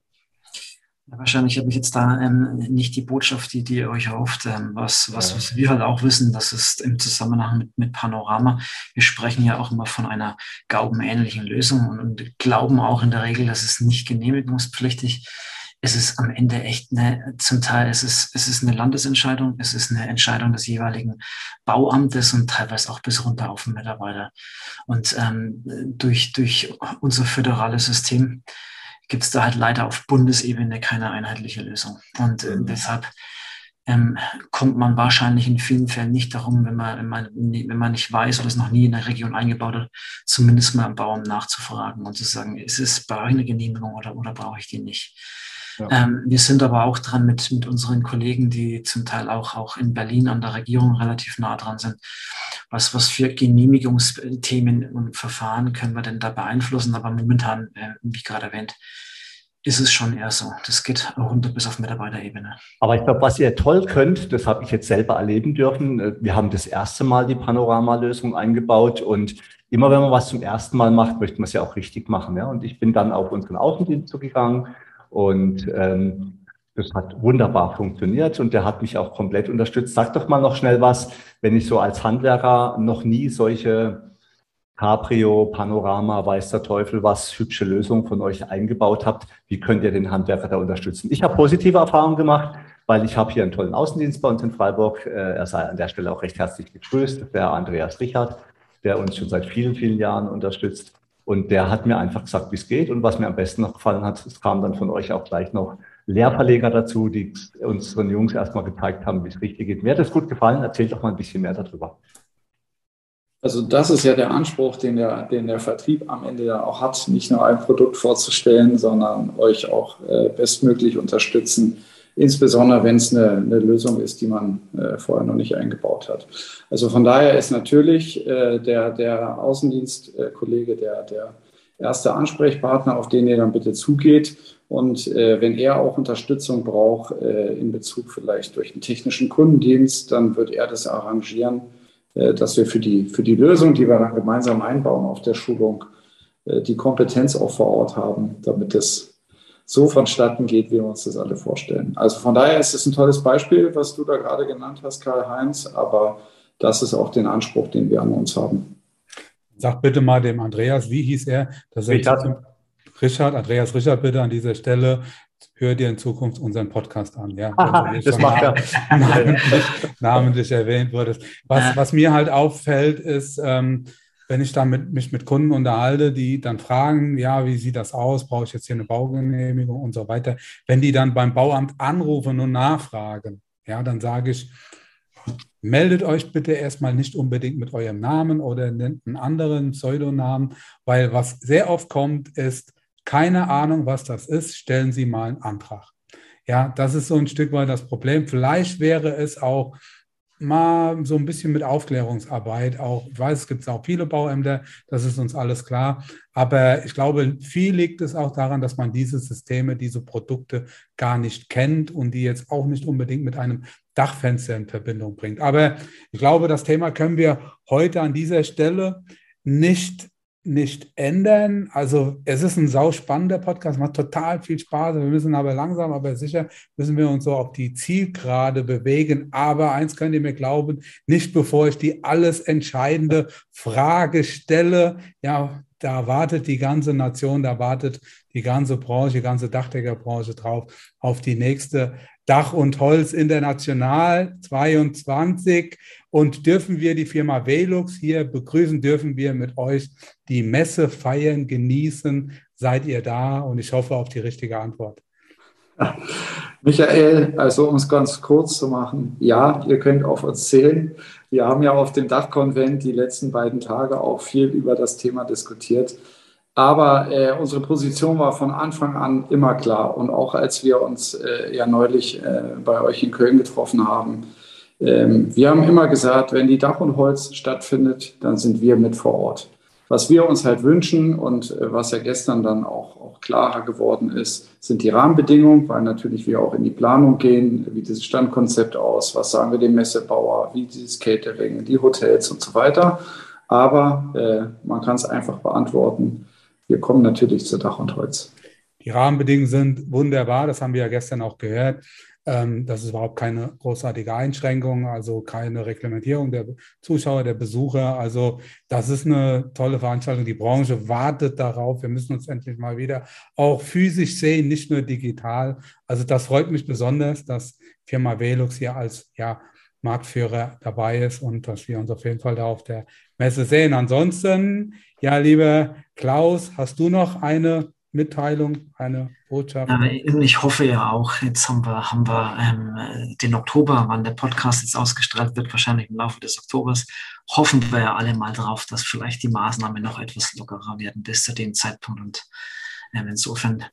Ja, wahrscheinlich habe ich jetzt da ähm, nicht die Botschaft, die, die ihr euch erhofft. Ähm, was, was, ja. was wir halt auch wissen, das ist im Zusammenhang mit, mit Panorama. Wir sprechen ja auch immer von einer gaubenähnlichen Lösung und, und glauben auch in der Regel, dass es nicht genehmigungspflichtig es ist am Ende echt eine, zum Teil es ist es ist eine Landesentscheidung, es ist eine Entscheidung des jeweiligen Bauamtes und teilweise auch bis runter auf den Mitarbeiter. Und ähm, durch, durch unser föderales System gibt es da halt leider auf Bundesebene keine einheitliche Lösung. Und äh, mhm. deshalb ähm, kommt man wahrscheinlich in vielen Fällen nicht darum, wenn man, wenn man, wenn man nicht weiß oder es noch nie in der Region eingebaut hat, zumindest mal am Bauern nachzufragen und zu sagen, ist es, brauche ich eine Genehmigung oder, oder brauche ich die nicht? Ja. Ähm, wir sind aber auch dran mit, mit unseren Kollegen, die zum Teil auch, auch in Berlin an der Regierung relativ nah dran sind. Was, was für Genehmigungsthemen und Verfahren können wir denn da beeinflussen? Aber momentan, äh, wie gerade erwähnt, ist es schon eher so. Das geht runter bis auf Mitarbeiterebene. Aber ich glaube, was ihr toll könnt, das habe ich jetzt selber erleben dürfen. Äh, wir haben das erste Mal die Panorama-Lösung eingebaut und immer wenn man was zum ersten Mal macht, möchte man es ja auch richtig machen. Ja? Und ich bin dann auf unseren Außendienst zugegangen und ähm, das hat wunderbar funktioniert und der hat mich auch komplett unterstützt. Sag doch mal noch schnell was, wenn ich so als Handwerker noch nie solche Cabrio, Panorama, weiß der Teufel was, hübsche Lösungen von euch eingebaut habt. Wie könnt ihr den Handwerker da unterstützen? Ich habe positive Erfahrungen gemacht, weil ich habe hier einen tollen Außendienst bei uns in Freiburg. Äh, er sei an der Stelle auch recht herzlich gegrüßt, der Andreas Richard, der uns schon seit vielen, vielen Jahren unterstützt. Und der hat mir einfach gesagt, wie es geht. Und was mir am besten noch gefallen hat, es kam dann von euch auch gleich noch Lehrverleger dazu, die unseren Jungs erstmal gezeigt haben, wie es richtig geht. Mir hat das gut gefallen. Erzählt doch mal ein bisschen mehr darüber. Also das ist ja der Anspruch, den der, den der Vertrieb am Ende ja auch hat, nicht nur ein Produkt vorzustellen, sondern euch auch äh, bestmöglich unterstützen, insbesondere wenn es eine, eine Lösung ist, die man äh, vorher noch nicht eingebaut hat. Also von daher ist natürlich äh, der, der Außendienstkollege der, der erste Ansprechpartner, auf den ihr dann bitte zugeht. Und äh, wenn er auch Unterstützung braucht äh, in Bezug vielleicht durch einen technischen Kundendienst, dann wird er das arrangieren äh, dass wir für die, für die Lösung, die wir dann gemeinsam einbauen auf der Schulung, äh, die Kompetenz auch vor Ort haben, damit es so vonstatten geht, wie wir uns das alle vorstellen. Also von daher ist es ein tolles Beispiel, was du da gerade genannt hast, Karl-Heinz, aber das ist auch den Anspruch, den wir an uns haben. Sag bitte mal dem Andreas, wie hieß er? Richard. Richard, Andreas Richard, bitte an dieser Stelle hör dir in Zukunft unseren Podcast an. Ja, Aha, das macht er. Namentlich, namentlich, erwähnt wurde. Was, was mir halt auffällt, ist, ähm, wenn ich dann mit, mich mit Kunden unterhalte, die dann fragen, ja, wie sieht das aus? Brauche ich jetzt hier eine Baugenehmigung und so weiter? Wenn die dann beim Bauamt anrufen und nachfragen, ja, dann sage ich, meldet euch bitte erstmal nicht unbedingt mit eurem Namen oder nennt einen anderen Pseudonamen, weil was sehr oft kommt, ist, keine Ahnung, was das ist, stellen Sie mal einen Antrag. Ja, das ist so ein Stück weit das Problem. Vielleicht wäre es auch mal so ein bisschen mit Aufklärungsarbeit auch. Ich weiß, es gibt auch viele Bauämter, das ist uns alles klar. Aber ich glaube, viel liegt es auch daran, dass man diese Systeme, diese Produkte gar nicht kennt und die jetzt auch nicht unbedingt mit einem Dachfenster in Verbindung bringt. Aber ich glaube, das Thema können wir heute an dieser Stelle nicht nicht ändern. Also es ist ein sauspannender Podcast, macht total viel Spaß. Wir müssen aber langsam, aber sicher müssen wir uns so auf die Zielgerade bewegen. Aber eins könnt ihr mir glauben, nicht bevor ich die alles entscheidende Frage stelle. Ja, da wartet die ganze Nation, da wartet die ganze Branche, die ganze Dachdeckerbranche drauf auf die nächste Dach und Holz International 22. Und dürfen wir die Firma Velux hier begrüßen, dürfen wir mit euch die Messe feiern, genießen. Seid ihr da? Und ich hoffe auf die richtige Antwort. Michael, also um es ganz kurz zu machen, ja, ihr könnt auf uns zählen. Wir haben ja auf dem Dachkonvent die letzten beiden Tage auch viel über das Thema diskutiert. Aber äh, unsere Position war von Anfang an immer klar. Und auch als wir uns äh, ja neulich äh, bei euch in Köln getroffen haben, ähm, wir haben immer gesagt, wenn die Dach und Holz stattfindet, dann sind wir mit vor Ort. Was wir uns halt wünschen und äh, was ja gestern dann auch, auch klarer geworden ist, sind die Rahmenbedingungen, weil natürlich wir auch in die Planung gehen. Wie dieses Standkonzept aus? Was sagen wir dem Messebauer? Wie dieses Catering, die Hotels und so weiter. Aber äh, man kann es einfach beantworten wir kommen natürlich zu Dach und Holz. Die Rahmenbedingungen sind wunderbar, das haben wir ja gestern auch gehört. Ähm, das ist überhaupt keine großartige Einschränkung, also keine Reglementierung der Zuschauer, der Besucher. Also das ist eine tolle Veranstaltung. Die Branche wartet darauf. Wir müssen uns endlich mal wieder auch physisch sehen, nicht nur digital. Also das freut mich besonders, dass Firma Velux hier als ja, Marktführer dabei ist und dass wir uns auf jeden Fall da auf der Messe sehen. Ansonsten, ja, lieber Klaus, hast du noch eine Mitteilung, eine Botschaft? Ich hoffe ja auch, jetzt haben wir, haben wir ähm, den Oktober, wann der Podcast jetzt ausgestrahlt wird, wahrscheinlich im Laufe des Oktobers, hoffen wir ja alle mal drauf, dass vielleicht die Maßnahmen noch etwas lockerer werden bis zu dem Zeitpunkt und ähm, insofern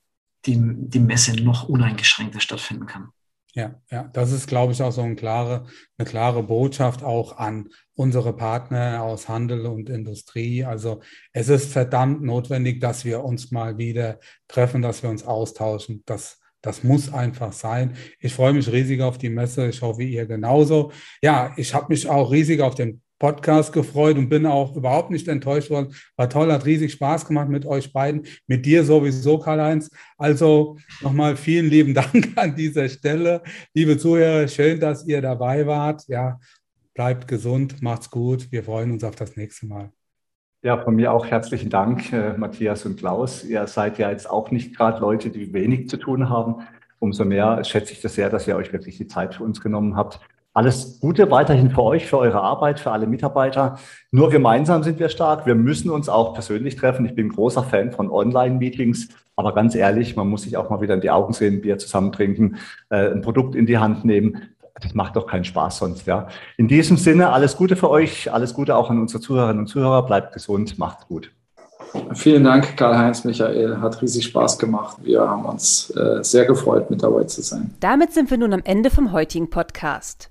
die, die Messe noch uneingeschränkter stattfinden kann. Ja, ja, das ist, glaube ich, auch so eine klare, eine klare Botschaft auch an unsere Partner aus Handel und Industrie. Also es ist verdammt notwendig, dass wir uns mal wieder treffen, dass wir uns austauschen. Das, das muss einfach sein. Ich freue mich riesig auf die Messe. Ich hoffe, ihr genauso. Ja, ich habe mich auch riesig auf den Podcast gefreut und bin auch überhaupt nicht enttäuscht worden. War toll, hat riesig Spaß gemacht mit euch beiden, mit dir sowieso, Karl-Heinz. Also nochmal vielen lieben Dank an dieser Stelle. Liebe Zuhörer, schön, dass ihr dabei wart. Ja, bleibt gesund, macht's gut. Wir freuen uns auf das nächste Mal. Ja, von mir auch herzlichen Dank, äh, Matthias und Klaus. Ihr seid ja jetzt auch nicht gerade Leute, die wenig zu tun haben. Umso mehr schätze ich das sehr, dass ihr euch wirklich die Zeit für uns genommen habt. Alles Gute weiterhin für euch, für eure Arbeit, für alle Mitarbeiter. Nur gemeinsam sind wir stark. Wir müssen uns auch persönlich treffen. Ich bin großer Fan von Online-Meetings. Aber ganz ehrlich, man muss sich auch mal wieder in die Augen sehen, Bier zusammen trinken, äh, ein Produkt in die Hand nehmen. Das macht doch keinen Spaß sonst, ja. In diesem Sinne, alles Gute für euch. Alles Gute auch an unsere Zuhörerinnen und Zuhörer. Bleibt gesund. Macht's gut. Vielen Dank, Karl-Heinz Michael. Hat riesig Spaß gemacht. Wir haben uns äh, sehr gefreut, mit dabei zu sein. Damit sind wir nun am Ende vom heutigen Podcast.